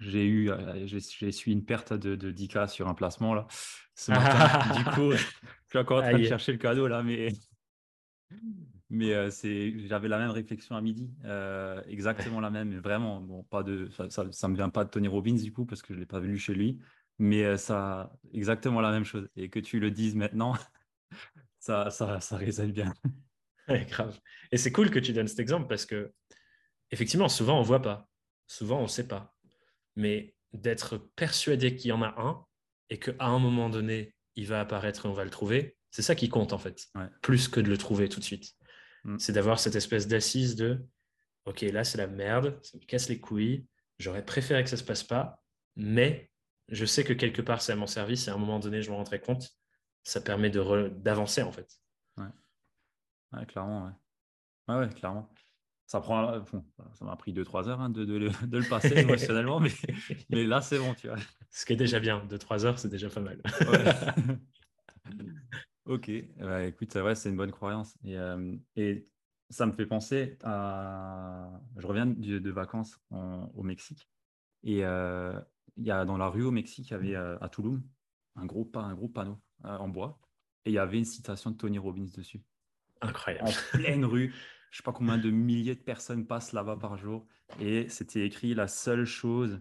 j'ai eu, euh, j'ai su une perte de, de 10K sur un placement là. Ce matin. du coup, je suis encore en train de chercher le cadeau là, mais, mais euh, c'est, j'avais la même réflexion à midi, euh, exactement la même, vraiment, bon, pas de, ça, ça, me vient pas de Tony Robbins du coup parce que je l'ai pas vu chez lui, mais ça, exactement la même chose. Et que tu le dises maintenant, ça, ça, ça résonne bien. grave. Et c'est cool que tu donnes cet exemple parce que effectivement, souvent on voit pas, souvent on sait pas mais d'être persuadé qu'il y en a un et qu'à un moment donné, il va apparaître et on va le trouver, c'est ça qui compte en fait, plus que de le trouver tout de suite. Mm. C'est d'avoir cette espèce d'assise de OK, là c'est la merde, ça me casse les couilles, j'aurais préféré que ça se passe pas, mais je sais que quelque part c'est à mon service et à un moment donné je me rendrai compte, ça permet d'avancer en fait. Ouais. clairement, ouais. Ouais, clairement ça prend, ça m'a pris 2-3 heures hein, de, de, le passer émotionnellement, mais, mais là, c'est bon, tu vois. Ce qui est déjà bien, 2-3 heures, c'est déjà pas mal. ok, bah, écoute, ouais, c'est une bonne croyance. Et, euh, et, ça me fait penser à. Je reviens de, vacances au Mexique. Et euh, il y a dans la rue au Mexique, il y avait euh, à Toulouse un gros, un gros panneau en bois. Et il y avait une citation de Tony Robbins dessus. Incroyable. En pleine rue je sais pas combien de milliers de personnes passent là-bas par jour. Et c'était écrit la seule chose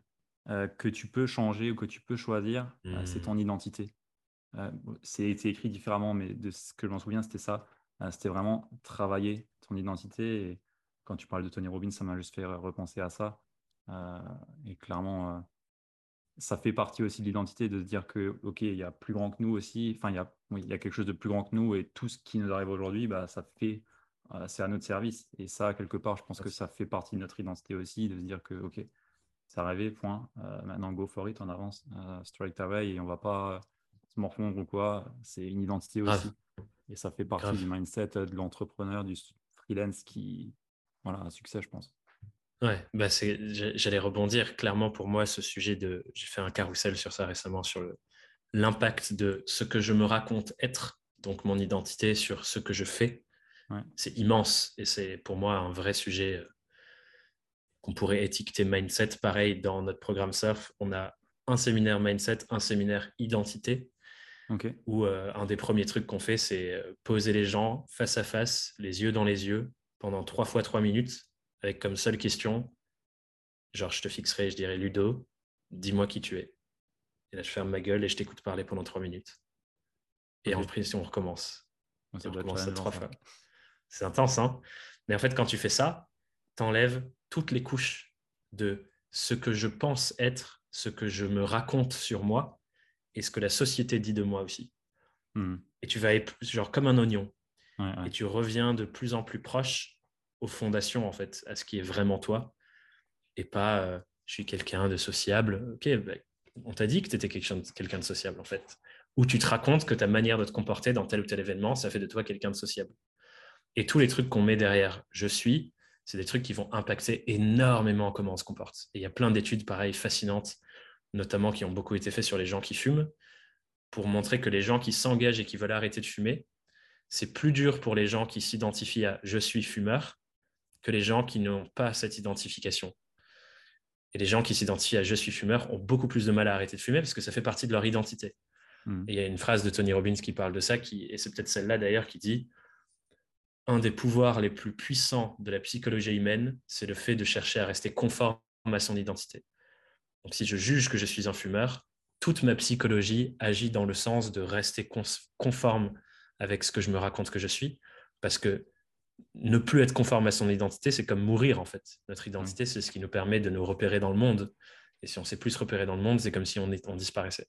euh, que tu peux changer ou que tu peux choisir, euh, c'est ton hmm. identité. Euh, c'était écrit différemment, mais de ce que je m'en souviens, c'était ça. c'était vraiment travailler ton identité. Et quand tu parles de Tony Robbins, ça m'a juste fait repenser à ça. et clairement, ça fait partie aussi de l'identité de se dire que, OK, il y a plus grand que nous aussi. Enfin, il y a, il y a quelque chose de plus grand que nous et tout ce qui nous arrive aujourd'hui, bah, ça fait c'est à notre service. Et ça, quelque part, je pense que ça fait partie de notre identité aussi, de se dire que, OK, c'est arrivé, point. Euh, maintenant, go for it, on avance, euh, strike away, et on va pas se morfondre ou quoi. C'est une identité aussi. Et ça fait partie du mindset de l'entrepreneur, du freelance qui, voilà, un succès, je pense. Ouais, bah j'allais rebondir. Clairement, pour moi, ce sujet de. J'ai fait un carrousel sur ça récemment, sur l'impact de ce que je me raconte être, donc mon identité, sur ce que je fais c'est immense et c'est pour moi un vrai sujet euh, qu'on pourrait étiqueter mindset. Pareil, dans notre programme SURF, on a un séminaire mindset, un séminaire identité, où euh, un des premiers trucs qu'on fait, c'est euh, poser les gens face à face, les yeux dans les yeux, pendant trois fois trois minutes, avec comme seule question, genre je te fixerai, je dirais Ludo, dis-moi qui tu es. Et là, je ferme ma gueule et je t'écoute parler pendant trois minutes. Et en prise, on recommence. on recommence trois fois. C'est intense, hein Mais en fait, quand tu fais ça, tu enlèves toutes les couches de ce que je pense être, ce que je me raconte sur moi et ce que la société dit de moi aussi. Hmm. Et tu vas être genre comme un oignon. Et tu reviens de plus en plus proche aux fondations, en fait, à ce qui est vraiment toi. Et pas, euh, je suis quelqu'un de sociable. Ok, bah, on t'a dit que tu étais quelqu'un de sociable, en fait. où tu te racontes que ta manière de te comporter dans tel ou tel événement, ça fait de toi quelqu'un de sociable. Et tous les trucs qu'on met derrière je suis, c'est des trucs qui vont impacter énormément comment on se comporte. Et il y a plein d'études pareilles fascinantes, notamment qui ont beaucoup été faites sur les gens qui fument, pour montrer que les gens qui s'engagent et qui veulent arrêter de fumer, c'est plus dur pour les gens qui s'identifient à je suis fumeur que les gens qui n'ont pas cette identification. Et les gens qui s'identifient à je suis fumeur ont beaucoup plus de mal à arrêter de fumer parce que ça fait partie de leur identité. Hmm. Et il y a une phrase de Tony Robbins qui parle de ça, qui, et c'est peut-être celle-là d'ailleurs, qui dit Un des pouvoirs les plus puissants de la psychologie humaine, c'est le fait de chercher à rester conforme à son identité. Donc si je juge que je suis un fumeur, toute ma psychologie agit dans le sens de rester conforme avec ce que je me raconte que je suis, parce que ne plus être conforme à son identité, c'est comme mourir en fait. Notre identité, c'est ce qui nous permet de nous repérer dans le monde. Et si on sait plus se repérer dans le monde, c'est comme si on, on disparaissait.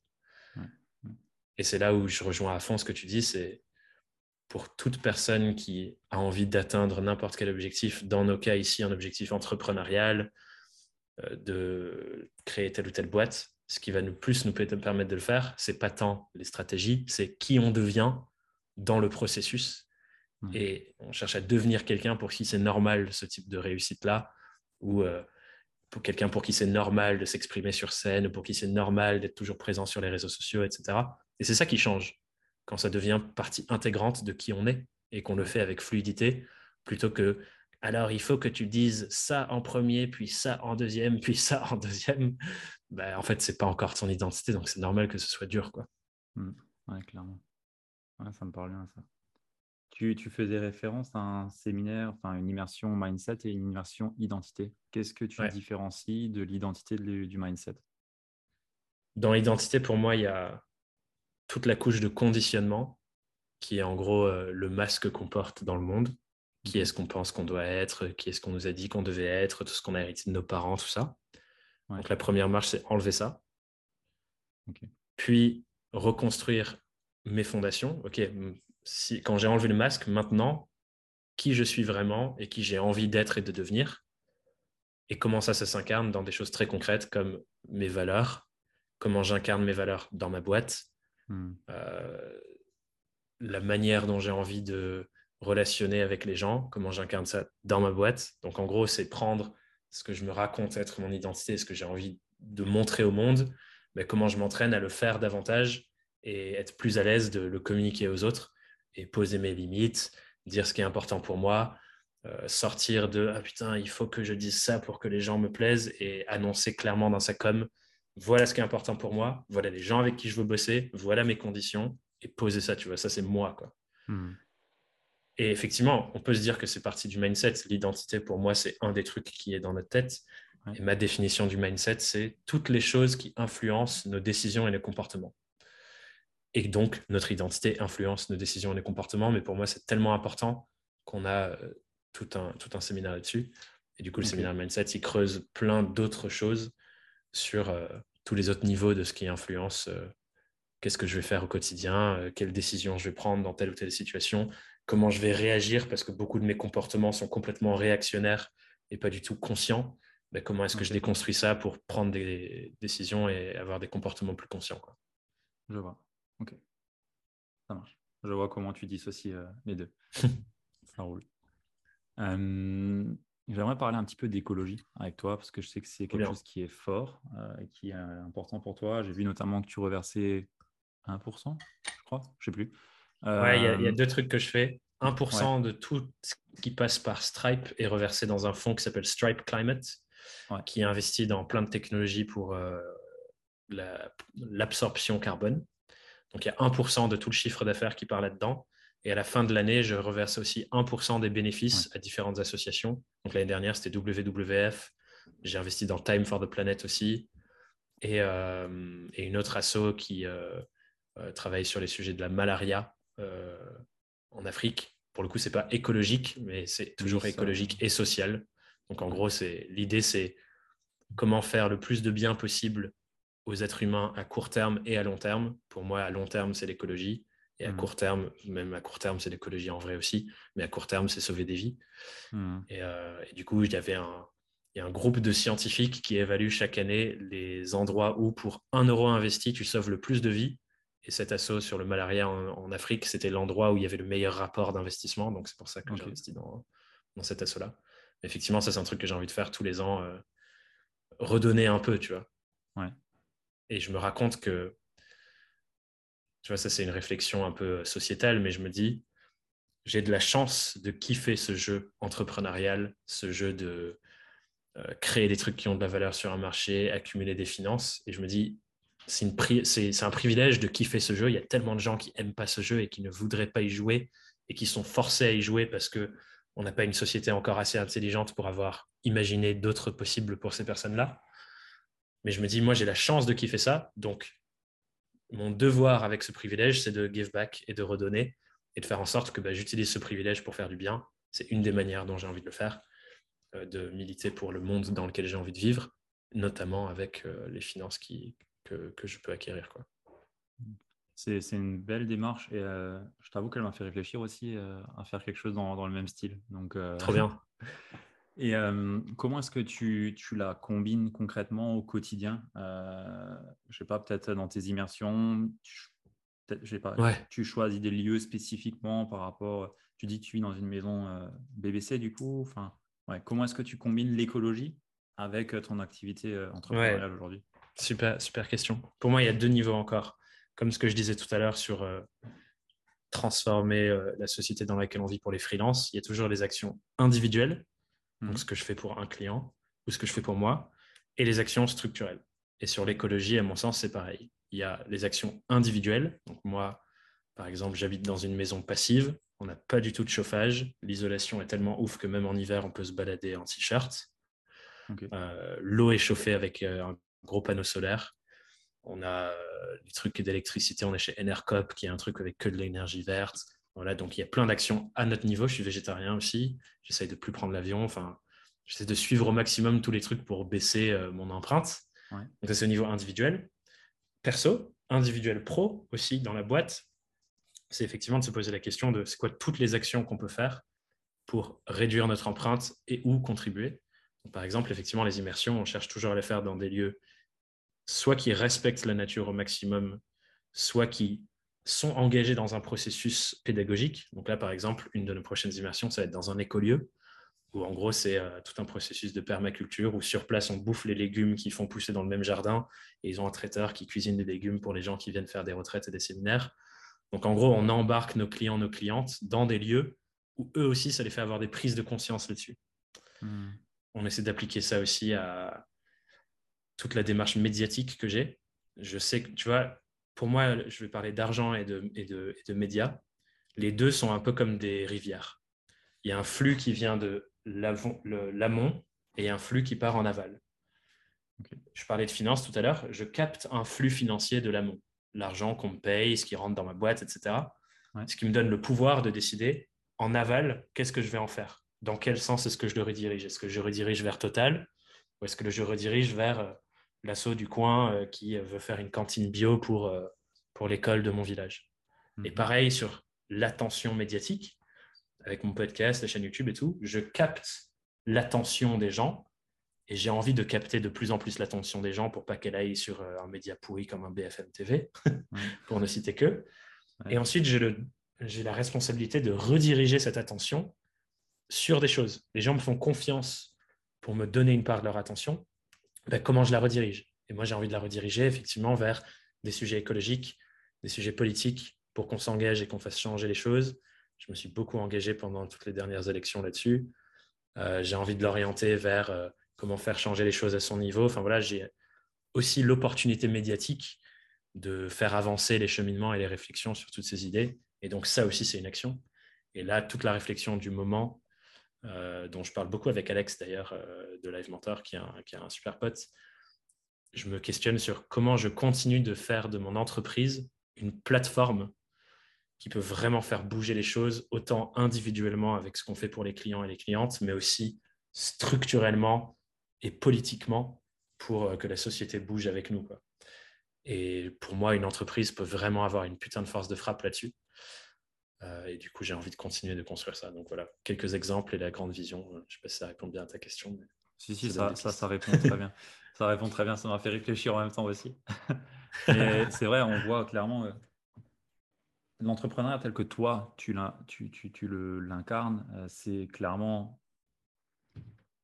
Et c'est là où je rejoins à fond ce que tu dis, c'est pour toute personne qui a envie d'atteindre n'importe quel objectif, dans nos cas ici, un objectif entrepreneurial, euh, de créer telle ou telle boîte, ce qui va nous plus nous permettre de le faire, c'est pas tant les stratégies, c'est qui on devient dans le processus et on cherche à devenir quelqu'un pour qui c'est normal ce type de réussite-là, ou euh, pour quelqu'un pour qui c'est normal de s'exprimer sur scène, ou pour qui c'est normal d'être toujours présent sur les réseaux sociaux, etc. Et c'est ça qui change quand ça devient partie intégrante de qui on est et qu'on le fait avec fluidité, plutôt que alors il faut que tu dises ça en premier, puis ça en deuxième, puis ça en deuxième. Ben, en fait, c'est pas encore ton identité, donc c'est normal que ce soit dur. Quoi. Mmh. Ouais, clairement. ça me parle bien, ça. Tu, tu, faisais référence à un séminaire, enfin une immersion mindset et une immersion identité. Qu'est-ce que tu différencies de l'identité du mindset? Dans l'identité, pour moi, il y a toute la couche de conditionnement qui est en gros euh, le masque qu'on porte dans le monde. Qui est-ce qu'on pense qu'on doit être? Qui est-ce qu'on nous a dit qu'on devait être? Tout ce qu'on a hérité de nos parents, tout ça. Donc la première marche, c'est enlever ça. Puis reconstruire mes fondations. Ok, si, quand j'ai enlevé le masque, maintenant, qui je suis vraiment et qui j'ai envie d'être et de devenir. Et comment ça, ça s'incarne dans des choses très concrètes comme mes valeurs, comment j'incarne mes valeurs dans ma boîte, hmm. euh, la manière dont j'ai envie de relationner avec les gens, comment j'incarne ça dans ma boîte. Donc en gros, c'est prendre ce que je me raconte être mon identité, ce que j'ai envie de montrer au monde, mais comment je m'entraîne à le faire davantage et être plus à l'aise de le communiquer aux autres et poser mes limites, dire ce qui est important pour moi, euh, sortir de ah putain, il faut que je dise ça pour que les gens me plaisent et annoncer clairement dans sa com voilà ce qui est important pour moi, voilà les gens avec qui je veux bosser, voilà mes conditions et poser ça, tu vois, ça c'est moi quoi. Hmm. Et effectivement, on peut se dire que c'est partie du mindset. L'identité, pour moi, c'est un des trucs qui est dans notre tête. Et ma définition du mindset, c'est toutes les choses qui influencent nos décisions et nos comportements. Et donc, notre identité influence nos décisions et nos comportements. Mais pour moi, c'est tellement important qu'on a euh, tout un, tout un séminaire là-dessus. Et du coup, le séminaire Mindset, il creuse plein d'autres choses sur euh, tous les autres niveaux de ce qui influence euh, qu'est-ce que je vais faire au quotidien, quelles décisions je vais prendre dans telle ou telle situation, comment je vais réagir, parce que beaucoup de mes comportements sont complètement réactionnaires et pas du tout conscients. Ben, comment est-ce que je déconstruis ça pour prendre des décisions et avoir des comportements plus conscients quoi. Je vois. Ok. Ça marche. Je vois comment tu dissocies euh, les deux. Ça roule. J'aimerais parler un petit peu d'écologie avec toi parce que je sais que c'est quelque chose qui est fort euh, et qui est euh, important pour toi. J'ai vu notamment que tu reversais 1%, je crois, je ne sais plus. Ouais, il y, a deux trucs que je fais. 1% de tout ce qui passe par Stripe est reversé dans un fonds qui s'appelle Stripe Climate, qui investit dans plein de technologies pour l'absorption carbone. Donc il y a 1% de tout le chiffre d'affaires qui part là-dedans. Et à la fin de l'année, je reverse aussi 1% des bénéfices à différentes associations. Donc l'année dernière, c'était WWF. J'ai investi dans Time for the Planet aussi. Et, euh, une autre asso qui euh, euh, travaille sur les sujets de la malaria en Afrique. Pour le coup, ce n'est pas écologique, mais c'est toujours écologique et social. Donc en gros, l'idée, c'est comment faire le plus de bien possible aux êtres humains à court terme et à long terme. Pour moi, à long terme, c'est l'écologie. Et à mmh. court terme, même à court terme, c'est l'écologie en vrai aussi. Mais à court terme, c'est sauver des vies. Mmh. Euh, et, du coup, il y avait un, y a un groupe de scientifiques qui évaluent chaque année les endroits où, pour un euro investi, tu sauves le plus de vies. Et cet assaut sur le malaria en, Afrique, c'était l'endroit où il y avait le meilleur rapport d'investissement. Donc, c'est pour ça que j'ai investi dans, dans cet assaut-là. Effectivement, ça, c'est un truc que j'ai envie de faire tous les ans, euh, redonner un peu, tu vois. Et je me raconte que, tu vois, ça, c'est une réflexion un peu sociétale, mais je me dis, j'ai de la chance de kiffer ce jeu entrepreneurial, ce jeu de euh, créer des trucs qui ont de la valeur sur un marché, accumuler des finances. Et je me dis, c'est un privilège de kiffer ce jeu. Il y a tellement de gens qui n'aiment pas ce jeu et qui ne voudraient pas y jouer et qui sont forcés à y jouer parce que on n'a pas une société encore assez intelligente pour avoir imaginé d'autres possibles pour ces personnes-là. Mais je me dis, moi, j'ai la chance de kiffer ça. Donc, mon devoir avec ce privilège, c'est de give back et de redonner et de faire en sorte que bah, j'utilise ce privilège pour faire du bien. C'est une des manières dont j'ai envie de le faire. Euh, de militer pour le monde dans lequel j'ai envie de vivre, notamment avec euh, les finances qui, que, que, je peux acquérir. Quoi. C'est, c'est une belle démarche et euh, je t'avoue qu'elle m'a fait réfléchir aussi à faire quelque chose dans, dans le même style. Donc, Trop bien. Et comment est-ce que tu, tu, la combines concrètement au quotidien? Je ne sais pas, peut-être dans tes immersions, tu, pas, tu choisis des lieux spécifiquement par rapport. Tu dis que tu vis dans une maison BBC du coup. Enfin, Comment est-ce que tu combines l'écologie avec euh, ton activité euh, entrepreneuriale aujourd'hui? Super, super question. Pour moi, il y a deux niveaux encore. Comme ce que je disais tout à l'heure sur euh, transformer la société dans laquelle on vit pour les freelances, il y a toujours les actions individuelles, donc mhm. ce que je fais pour un client ou ce que je fais pour moi, et les actions structurelles. Et sur l'écologie, à mon sens, c'est pareil. Il y a les actions individuelles. Donc moi, par exemple, j'habite dans une maison passive on n'a pas du tout de chauffage. L'isolation est tellement ouf que même en hiver, on peut se balader en t-shirt. Euh, l'eau est chauffée avec euh, un gros panneau solaire. On a euh, des trucs d'électricité. On est chez Enercop, qui est un truc avec que de l'énergie verte. Voilà, donc il y a plein d'actions à notre niveau. Je suis végétarien aussi. J'essaye de plus prendre l'avion. Enfin, j'essaie de suivre au maximum tous les trucs pour baisser mon empreinte. Donc ça, c'est au niveau individuel. Perso, individuel pro aussi dans la boîte c'est effectivement de se poser la question de c'est quoi toutes les actions qu'on peut faire pour réduire notre empreinte et où contribuer. par exemple, effectivement, les immersions, on cherche toujours à les faire dans des lieux soit qui respectent la nature au maximum, soit qui sont engagés dans un processus pédagogique. Donc là, par exemple, une de nos prochaines immersions, ça va être dans un écolieu, où en gros, c'est euh, tout un processus de permaculture, où sur place, on bouffe les légumes qui font pousser dans le même jardin, et ils ont un traiteur qui cuisine des légumes pour les gens qui viennent faire des retraites et des séminaires. Donc en gros, on embarque nos clients, nos clientes dans des lieux où eux aussi, ça les fait avoir des prises de conscience là-dessus. Hmm. On essaie d'appliquer ça aussi à toute la démarche médiatique que j'ai. Je sais que, tu vois, pour moi, je vais parler d'argent et de, et, de, et de médias. Les deux sont un peu comme des rivières. Il y a un flux qui vient de l'amont et un flux qui part en aval. Je parlais de finance tout à l'heure. Je capte un flux financier de l'amont l'argent qu'on me paye, ce qui rentre dans ma boîte, etc. Ce qui me donne le pouvoir de décider en aval, qu'est-ce que je vais en faire? Dans quel sens est-ce que je le redirige? Est-ce que je redirige vers Total ou est-ce que je redirige vers euh, l'assaut du coin euh, qui veut faire une cantine bio pour, euh, pour l'école de mon village Et mhm. pareil sur l'attention médiatique, avec mon podcast, la chaîne YouTube et tout, je capte l'attention des gens et j'ai envie de capter de plus en plus l'attention des gens pour pas qu'elle aille sur euh, un média pourri comme un BFM TV, pour ne citer que. Et ensuite, j'ai la responsabilité de rediriger cette attention sur des choses. Les gens me font confiance pour me donner une part de leur attention. Ben, comment je la redirige Et moi, j'ai envie de la rediriger effectivement vers des sujets écologiques, des sujets politiques, pour qu'on s'engage et qu'on fasse changer les choses. Je me suis beaucoup engagé pendant toutes les dernières élections là-dessus. Euh, j'ai envie de l'orienter vers euh, comment faire changer les choses à son niveau. Enfin voilà, j'ai aussi l'opportunité médiatique de faire avancer les cheminements et les réflexions sur toutes ces idées. Et donc ça aussi, c'est une action. Et là, toute la réflexion du moment, euh, dont je parle beaucoup avec Alex d'ailleurs euh, de Live Mentor, qui est, un, super pote, je me questionne sur comment je continue de faire de mon entreprise une plateforme qui peut vraiment faire bouger les choses, autant individuellement avec ce qu'on fait pour les clients et les clientes, mais aussi structurellement et politiquement pour euh, que la société bouge avec nous. Et pour moi, une entreprise peut vraiment avoir une putain de force de frappe là-dessus. Euh, et du coup, j'ai envie de continuer de construire ça. Donc voilà, quelques exemples et la grande vision. Je ne sais pas si ça répond bien à ta question. Mais si, si, ça, ça, ça, répond très bien. ça répond très bien. Ça m'a fait réfléchir en même temps aussi. c'est vrai, on voit clairement, euh, l'entrepreneuriat tel que toi, tu, tu, tu, tu l'incarnes, euh, c'est clairement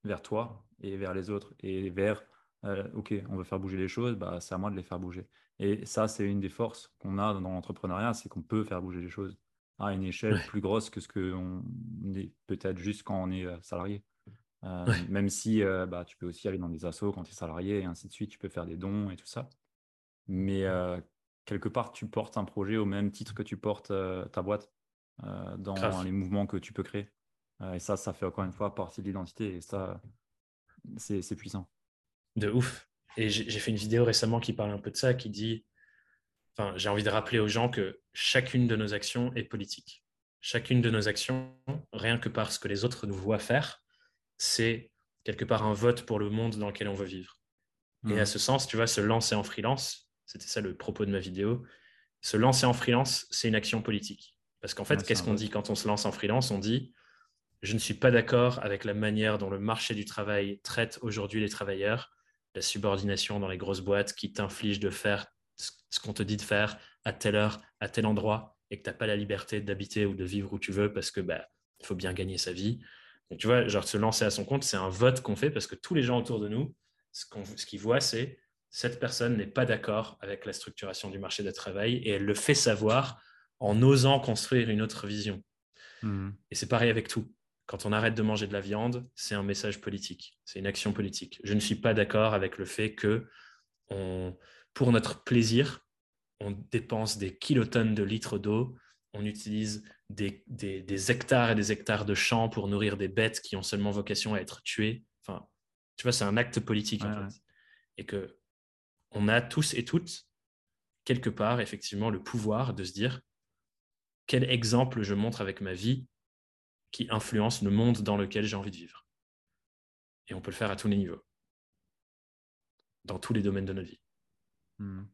vers toi et vers les autres et vers, euh, OK, on veut faire bouger les choses, bah, c'est à moi de les faire bouger. Et ça, c'est une des forces qu'on a dans l'entrepreneuriat, c'est qu'on peut faire bouger les choses à une échelle plus grosse que ce qu'on est peut-être juste quand on est euh, salarié. Même si bah, tu peux aussi aller dans des assos quand tu es salarié et ainsi de suite, tu peux faire des dons et tout ça. Mais quelque part, tu portes un projet au même titre que tu portes euh, ta boîte euh, dans les mouvements que tu peux créer. Euh, et ça, ça fait encore une fois partie de l'identité. Et ça, c'est puissant. De ouf. Et j'ai fait une vidéo récemment qui parle un peu de ça, qui dit, enfin, j'ai envie de rappeler aux gens que chacune de nos actions est politique. Chacune de nos actions, rien que parce que les autres nous voient faire, c'est quelque part un vote pour le monde dans lequel on veut vivre. Et à mmh. ce sens, tu vois, se lancer en freelance, c'était ça le propos de ma vidéo. Se lancer en freelance, c'est une action politique. Parce qu'en fait, qu'est-ce qu'on dit quand on se lance en freelance? On dit je ne suis pas d'accord avec la manière dont le marché du travail traite aujourd'hui les travailleurs, la subordination dans les grosses boîtes qui t'inflige de faire ce qu'on te dit de faire à telle heure, à tel endroit, et que tu n'as pas la liberté d'habiter ou de vivre où tu veux parce que bah, faut bien gagner sa vie. Donc, tu vois, genre se lancer à son compte, c'est un vote qu'on fait parce que tous les gens autour de nous, ce qu'ils voient, c'est cette personne n'est pas d'accord avec la structuration du marché du travail et elle le fait savoir en osant construire une autre vision. Hmm. Et c'est pareil avec tout. Quand on arrête de manger de la viande, c'est un message politique, c'est une action politique. Je ne suis pas d'accord avec le fait que, pour notre plaisir, on dépense des kilotonnes de litres d'eau, on utilise des, hectares et des hectares de champs pour nourrir des bêtes qui ont seulement vocation à être tuées. Enfin, tu vois, c'est un acte politique en fait. Et que on a tous et toutes, quelque part, effectivement, le pouvoir de se dire quel exemple je montre avec ma vie qui influence le monde dans lequel j'ai envie de vivre. Et on peut le faire à tous les niveaux, dans tous les domaines de notre vie. Hmm.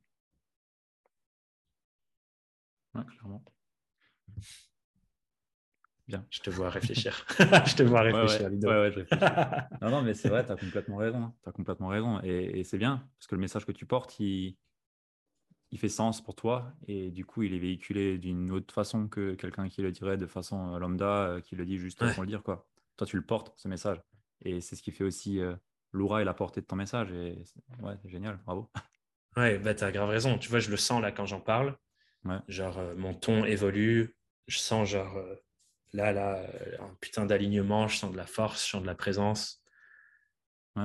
clairement. Bien. Je te vois réfléchir. je te vois réfléchir, non, non, mais c'est vrai, tu as complètement raison. Tu as complètement raison. Et, c'est bien, parce que le message que tu portes, il, il fait sens pour toi. Et du coup, il est véhiculé d'une autre façon que quelqu'un qui le dirait de façon euh, lambda, euh, qui le dit juste pour le dire. Quoi. Toi, tu le portes, ce message. Et c'est ce qui fait aussi euh, l'aura et la portée de ton message. Et ouais, c'est génial. Bravo. Ouais, bah, tu as grave raison. Tu vois, je le sens là quand j'en parle. Genre, mon ton évolue. Je sens genre Là, là, euh, un putain d'alignement, je sens de la force, je sens de la présence.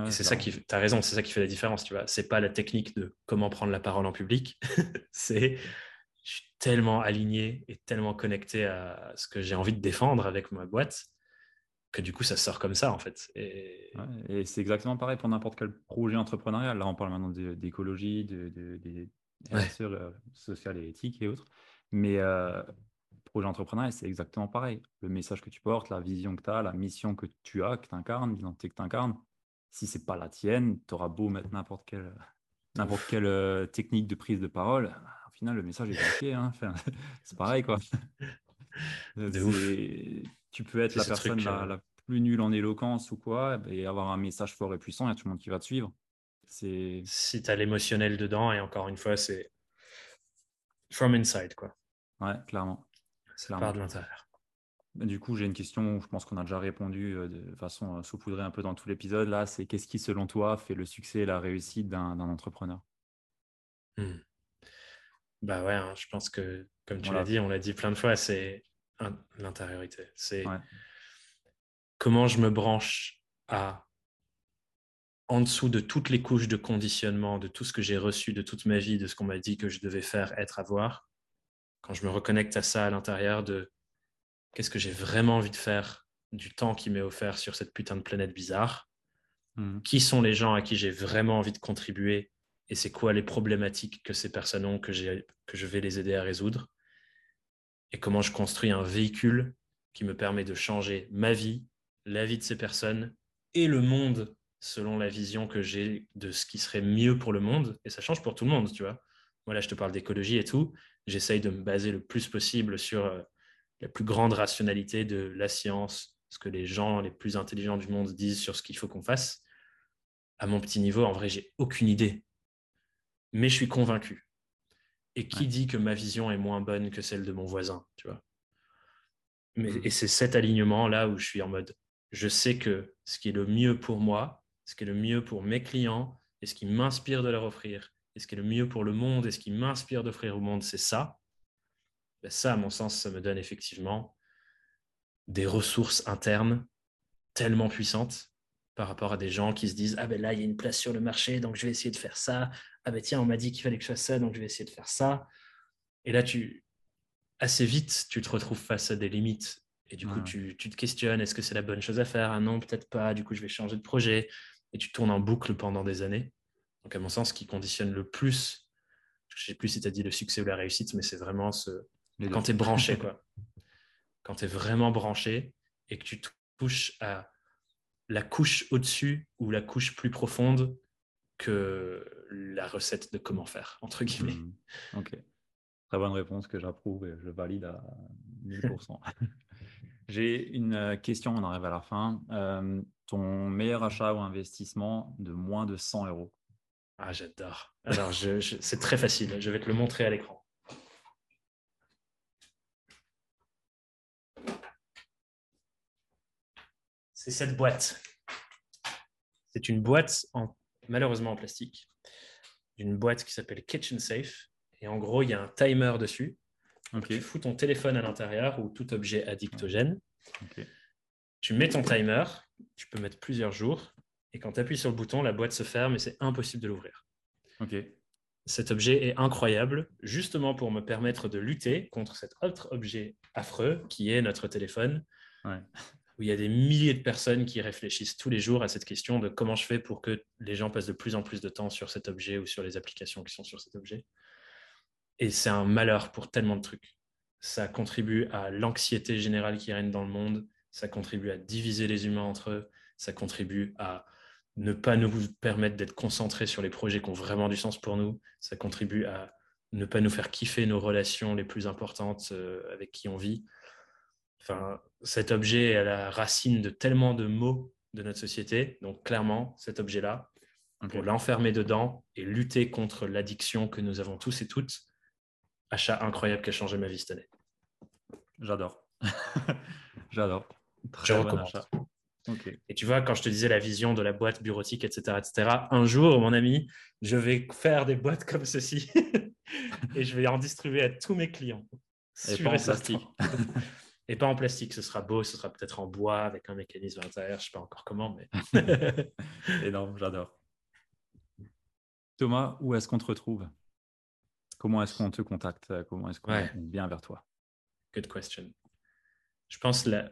c'est ça qui, tu as raison, c'est ça qui fait la différence, tu vois. C'est pas la technique de comment prendre la parole en public, c'est je suis tellement aligné et tellement connecté à ce que j'ai envie de défendre avec ma boîte que du coup ça sort comme ça en fait. Et, c'est exactement pareil pour n'importe quel projet entrepreneurial. Là, on parle maintenant d'écologie, de, de, euh, sociales et éthiques et autres. Mais euh, projet entrepreneurial, c'est exactement pareil. Le message que tu portes, la vision que tu as, la mission que tu as, que tu incarnes, l'identité que tu incarnes, si c'est pas la tienne, tu auras beau mettre n'importe quelle, n'importe quelle euh, technique de prise de parole. Au final, le message est bloqué. Hein. c'est pareil, quoi. Tu peux être la personne euh, la, plus nulle en éloquence ou quoi, et avoir un message fort et puissant, il y a tout le monde qui va te suivre. Si tu as l'émotionnel dedans, et encore une fois, c'est from inside, quoi. Ouais, clairement. Ça part de l'intérieur. Bah, du coup, j'ai une question, je pense qu'on a déjà répondu euh, de façon euh, saupoudrée un peu dans tout l'épisode. Là, c'est qu'est-ce qui, selon toi, fait le succès et la réussite d'un entrepreneur? Hmm. Bah ouais, hein, je pense que, comme tu l'as dit, on l'a dit plein de fois, c'est l'intériorité. C'est comment je me branche à en dessous de toutes les couches de conditionnement, de tout ce que j'ai reçu de toute ma vie, de ce qu'on m'a dit que je devais faire, être, avoir, quand je me reconnecte à ça à l'intérieur de qu'est-ce que j'ai vraiment envie de faire du temps qui m'est offert sur cette putain de planète bizarre, hmm. qui sont les gens à qui j'ai vraiment envie de contribuer et c'est quoi les problématiques que ces personnes ont que, que je vais les aider à résoudre et comment je construis un véhicule qui me permet de changer ma vie, la vie de ces personnes et le monde selon la vision que j'ai de ce qui serait mieux pour le monde. Et ça change pour tout le monde, tu vois. Moi, je te parle d'écologie et tout j'essaye de me baser le plus possible sur euh, la plus grande rationalité de la science, ce que les gens les plus intelligents du monde disent sur ce qu'il faut qu'on fasse. À mon petit niveau, en vrai, j'ai aucune idée. Mais je suis convaincu. Et qui dit que ma vision est moins bonne que celle de mon voisin, tu vois Mais, mmh. Et c'est cet alignement-là où je suis en mode, je sais que ce qui est le mieux pour moi, ce qui est le mieux pour mes clients, et ce qui m'inspire de leur offrir, et ce qui est le mieux pour le monde, et ce qui m'inspire d'offrir au monde, c'est ça. Ben ça, à mon sens, ça me donne effectivement des ressources internes tellement puissantes par rapport à des gens qui se disent Ah ben là, il y a une place sur le marché, donc je vais essayer de faire ça. Ah ben tiens, on m'a dit qu'il fallait que je fasse ça, donc je vais essayer de faire ça. Et là, tu assez vite, tu te retrouves face à des limites. Et du coup, tu, tu, te questionnes est-ce que c'est la bonne chose à faire? Ah non, peut-être pas. Du coup, je vais changer de projet. Et tu tournes en boucle pendant des années. Donc, à mon sens, ce qui conditionne le plus, je ne sais plus si tu as dit le succès ou la réussite, mais c'est vraiment ce. quand tu es branché, quoi. quand tu es vraiment branché et que tu touches à la couche au-dessus ou la couche plus profonde que la recette de comment faire, entre guillemets. Hmm. Ok. Très bonne réponse que j'approuve et je valide à 1000%. J'ai une euh, question, on arrive à la fin. Euh, ton meilleur achat ou investissement de moins de 100 euros? Ah, j'adore. Alors, c'est très facile. Je vais te le montrer à l'écran. c'est cette boîte. C'est une boîte en, malheureusement en plastique, une boîte qui s'appelle Kitchen Safe. Et en gros, il y a un timer dessus. Tu fous ton téléphone à l'intérieur ou tout objet addictogène. Tu mets ton timer, tu peux mettre plusieurs jours. Et quand tu appuies sur le bouton, la boîte se ferme et c'est impossible de l'ouvrir. Cet objet est incroyable, justement pour me permettre de lutter contre cet autre objet affreux qui est notre téléphone. Ouais où il y a des milliers de personnes qui réfléchissent tous les jours à cette question de comment je fais pour que les gens passent de plus en plus de temps sur cet objet ou sur les applications qui sont sur cet objet. Et c'est un malheur pour tellement de trucs. Ça contribue à l'anxiété générale qui règne dans le monde, ça contribue à diviser les humains entre eux, ça contribue à ne pas nous permettre d'être concentrés sur les projets qui ont vraiment du sens pour nous, ça contribue à ne pas nous faire kiffer nos relations les plus importantes euh, avec qui on vit. Enfin, cet objet est à la racine de tellement de mots de notre société. Donc, clairement, cet objet-là, pour l'enfermer dedans et lutter contre l'addiction que nous avons tous et toutes, achat incroyable qui a changé ma vie cette année. J'adore. J'adore. Très Je recommande. Achat. Et tu vois, quand je te disais la vision de la boîte bureautique, etc., etc., un jour, mon ami, je vais faire des boîtes comme ceci et je vais en distribuer à tous mes clients. Et pas en plastique. Et pas en plastique, ce sera beau, ce sera peut-être en bois avec un mécanisme à l'intérieur, je ne sais pas encore comment, mais. Énorme, j'adore. Thomas, où est-ce qu'on te retrouve? Comment est-ce qu'on te contacte? Comment est-ce qu'on vient vers toi? Good question. Je pense là.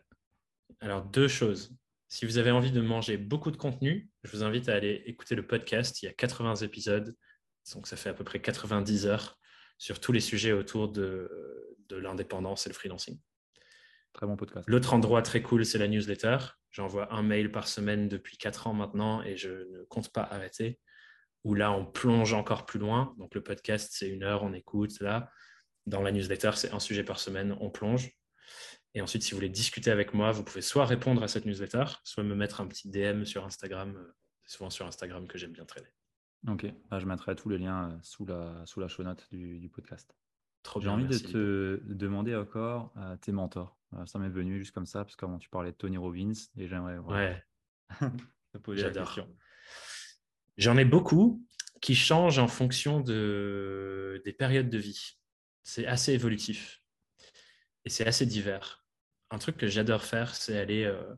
Alors, deux choses. Si vous avez envie de manger beaucoup de contenu, je vous invite à aller écouter le podcast. Il y a 80 épisodes, donc ça fait à peu près 90 heures sur tous les sujets autour de, de l'indépendance et le freelancing. Très bon podcast. L'autre endroit très cool, c'est la newsletter. J'envoie un mail par semaine depuis quatre ans maintenant et je ne compte pas arrêter. Où là, on plonge encore plus loin. Donc, le podcast, c'est une heure, on écoute. Là, dans la newsletter, c'est un sujet par semaine, on plonge. Et ensuite, si vous voulez discuter avec moi, vous pouvez soit répondre à cette newsletter, soit me mettre un petit DM sur Instagram. C'est souvent sur Instagram que j'aime bien traîner. Ok, ah, je mettrai tous les liens euh, sous la, sous la show note du, du podcast. J'ai envie de te demander encore à tes mentors. Ça m'est venu juste comme ça, parce que tu parlais de Tony Robbins, et j'aimerais ouais. te poser la question. J'en ai beaucoup qui changent en fonction de... des périodes de vie. C'est assez évolutif et c'est assez divers. Un truc que j'adore faire, c'est aller euh,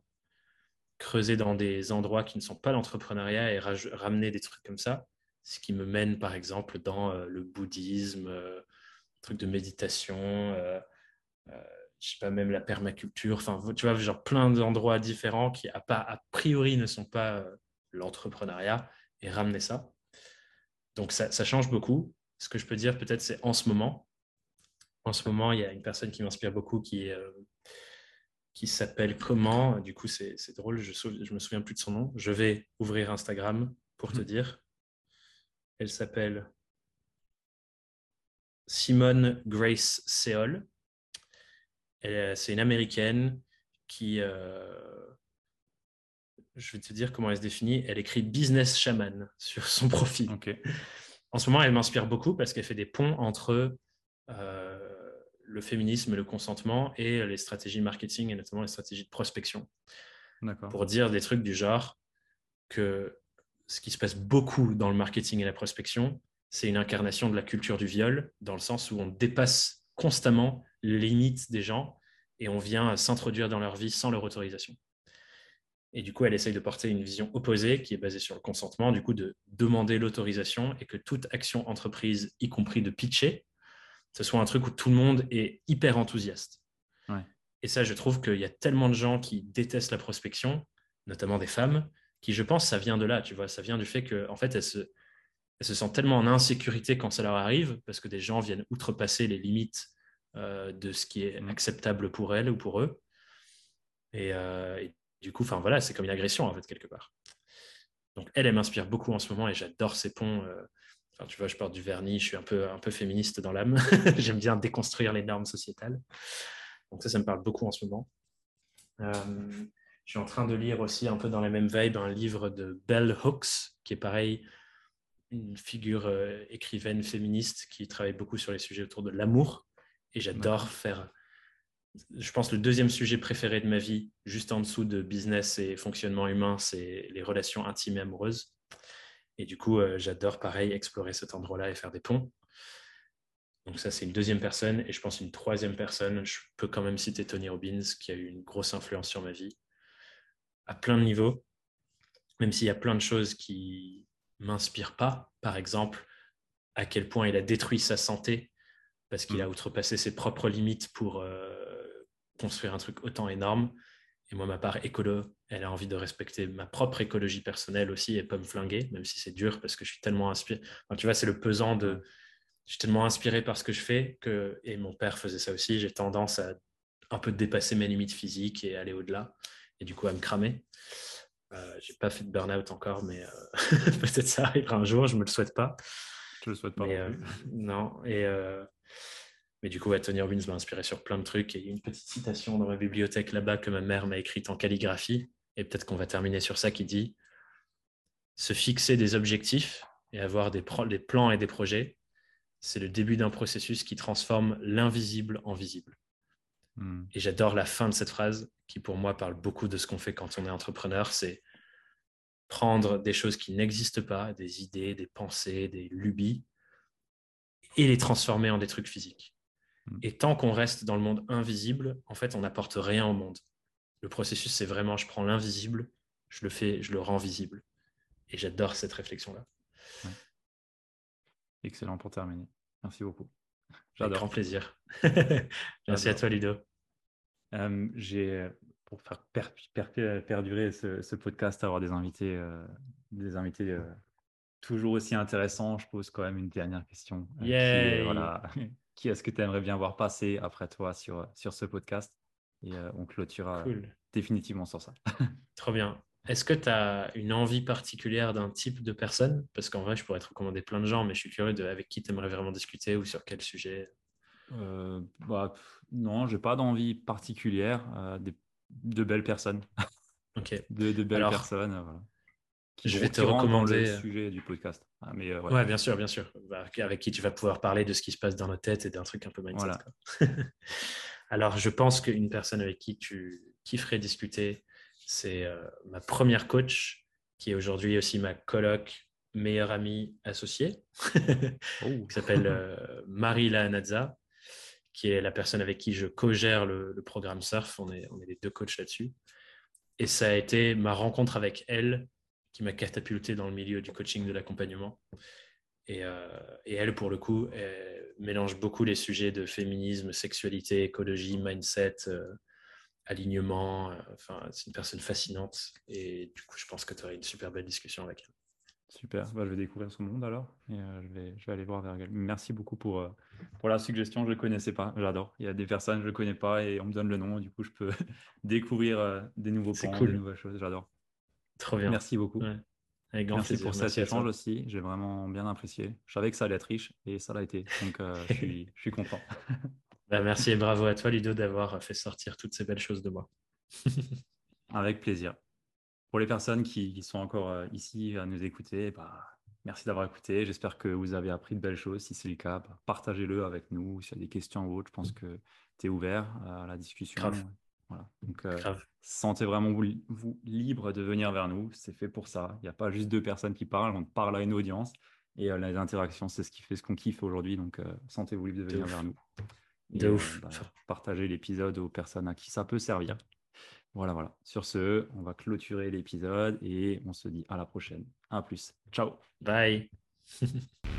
creuser dans des endroits qui ne sont pas l'entrepreneuriat et ramener des trucs comme ça. Ce qui me mène, par exemple, dans euh, le bouddhisme, euh, trucs de méditation, euh, euh, je sais pas, même la permaculture, enfin, tu vois, genre plein d'endroits différents qui, a, pas, a priori, ne sont pas euh, l'entrepreneuriat et ramener ça. Donc, ça, ça, change beaucoup. Ce que je peux dire, peut-être, c'est en ce moment. En ce moment, il y a une personne qui m'inspire beaucoup qui, qui s'appelle comment Du coup, c'est drôle, je ne me souviens plus de son nom. Je vais ouvrir Instagram pour te mmh. dire. Elle s'appelle Simone Grace Seol. C'est une américaine qui, euh, je vais te dire comment elle se définit, elle écrit business shaman sur son profil. en ce moment, elle m'inspire beaucoup parce qu'elle fait des ponts entre le féminisme, le consentement et les stratégies marketing et notamment les stratégies de prospection. Pour dire des trucs du genre que ce qui se passe beaucoup dans le marketing et la prospection, c'est une incarnation de la culture du viol, dans le sens où on dépasse constamment les limites des gens et on vient s'introduire dans leur vie sans leur autorisation. Et du coup, elle essaye de porter une vision opposée qui est basée sur le consentement, du coup, de demander l'autorisation et que toute action entreprise, y compris de pitcher, ce soit un truc où tout le monde est hyper enthousiaste. Et ça, je trouve qu'il y a tellement de gens qui détestent la prospection, notamment des femmes, qui, je pense, ça vient de là, tu vois, ça vient du fait qu'en en fait, elles se, elles se sentent tellement en insécurité quand ça leur arrive, parce que des gens viennent outrepasser les limites euh, de ce qui est mm. acceptable pour elles ou pour eux. Euh, et, du coup, enfin voilà, c'est comme une agression en fait quelque part. Donc elle, elle m'inspire beaucoup en ce moment et j'adore ces ponts. Euh, enfin, tu vois, je porte du vernis, je suis un peu, un peu féministe dans l'âme. J'aime bien déconstruire les normes sociétales. Donc ça, ça me parle beaucoup en ce moment. Je suis en train de lire aussi un peu dans la même vibe un livre de Bell Hooks, qui est pareil, une figure euh, écrivaine féministe qui travaille beaucoup sur les sujets autour de l'amour. Et j'adore faire, je pense, le deuxième sujet préféré de ma vie, juste en dessous de business et fonctionnement humain, c'est les relations intimes et amoureuses. Et du coup, euh, j'adore, pareil, explorer cet endroit-là et faire des ponts. Donc ça, c'est une deuxième personne. Et je pense une troisième personne, je peux quand même citer Tony Robbins, qui a eu une grosse influence sur ma vie à plein de niveaux, même s'il y a plein de choses qui m'inspirent pas. Par exemple, à quel point il a détruit sa santé parce qu'il a mm. outrepassé ses propres limites pour euh, construire un truc autant énorme. Et moi, ma part écolo, elle a envie de respecter ma propre écologie personnelle aussi et pas me flinguer, même si c'est dur parce que je suis tellement inspiré. tu vois, c'est le pesant de. Je suis tellement inspiré par ce que je fais que, et mon père faisait ça aussi, j'ai tendance à un peu dépasser mes limites physiques et aller au-delà et du coup à me cramer. Euh, j'ai pas fait de burn-out encore, mais euh, peut-être ça arrivera un jour, je me le souhaite pas. Je le souhaite pas. Mais, non, euh, et mais du coup, Tony Robbins m'a inspiré sur plein de trucs. Et il y a une petite citation dans ma bibliothèque là-bas que ma mère m'a écrite en calligraphie. Et peut-être qu'on va terminer sur ça qui dit Se fixer des objectifs et avoir des, des plans et des projets, c'est le début d'un processus qui transforme l'invisible en visible. Hmm. Et j'adore la fin de cette phrase qui, pour moi, parle beaucoup de ce qu'on fait quand on est entrepreneur. C'est prendre des choses qui n'existent pas, des idées, des pensées, des lubies, et les transformer en des trucs physiques. Hmm. Et tant qu'on reste dans le monde invisible, en fait, on n'apporte rien au monde. Le processus, c'est vraiment, je prends l'invisible, je le fais, je le rends visible. Et j'adore cette réflexion-là. Excellent pour terminer. Merci beaucoup. Avec grand plaisir. Merci à toi, Ludo. Euh, j'ai, pour faire perdurer ce, podcast, avoir des invités, euh, des invités euh, toujours aussi intéressants, je pose quand même une dernière question. qui, voilà, qui est-ce que tu aimerais bien voir passer après toi sur, sur ce podcast? Et on clôturera définitivement sur ça. Trop bien. Est-ce que tu as une envie particulière d'un type de personne? Parce qu'en vrai, je pourrais te recommander plein de gens, mais je suis curieux de avec qui tu aimerais vraiment discuter ou sur quel sujet. Euh, bah, non, j'ai pas d'envie particulière. Euh, de belles personnes. Ok. de, belles personnes. Euh, je vais te recommander le sujet du podcast. Ah, mais, ouais. bien sûr, bien sûr. Bah, avec qui tu vas pouvoir parler de ce qui se passe dans nos têtes et d'un truc un peu mindset. Alors, je pense qu'une personne avec qui tu kifferais discuter, c'est euh, ma première coach, qui est aujourd'hui aussi ma coloc, meilleure amie associée, oh. qui s'appelle euh, Marie Lahanadza, qui est la personne avec qui je co-gère le, programme Surf. On est, on est les deux coachs là-dessus. Et ça a été ma rencontre avec elle qui m'a catapulté dans le milieu du coaching de l'accompagnement. Et, euh, et, elle, pour le coup, mélange beaucoup les sujets de féminisme, sexualité, écologie, mindset, alignement. Euh, enfin, c'est une personne fascinante et du coup, je pense que tu aurais une super belle discussion avec elle. Super, bah, je vais découvrir ce monde alors et euh, je, vais, je vais aller voir vers elle. Merci beaucoup pour, euh, pour la suggestion, je ne connaissais pas, j'adore. Il y a des personnes, je ne connais pas et on me donne le nom, du coup je peux découvrir des nouveaux points, des nouvelles choses, j'adore. Trop bien. Merci beaucoup. Avec grand Merci pour cet échange aussi, j'ai vraiment bien apprécié. Je savais que ça allait être riche et ça l'a été, donc je, suis, je suis content. Bah, merci et bravo à toi, Ludo, d'avoir fait sortir toutes ces belles choses de moi. Avec plaisir. Pour les personnes qui, sont encore euh, ici à nous écouter, bah, Merci d'avoir écouté. J'espère que vous avez appris de belles choses. Si c'est le cas, bah, partagez-le avec nous. S'il y a des questions ou autres, je pense que tu es ouvert à la discussion. Voilà. Donc, euh, sentez vraiment vous, vous, libre de venir vers nous. C'est fait pour ça. Il n'y a pas juste deux personnes qui parlent. On parle à une audience. Et euh, les interactions, c'est ce qui fait ce qu'on kiffe aujourd'hui. Donc, euh, sentez-vous libre de venir vers nous. de ouf. Bah, partagez l'épisode aux personnes à qui ça peut servir. Voilà, voilà. Sur ce, on va clôturer l'épisode et on se dit à la prochaine. À plus. Ciao. Bye.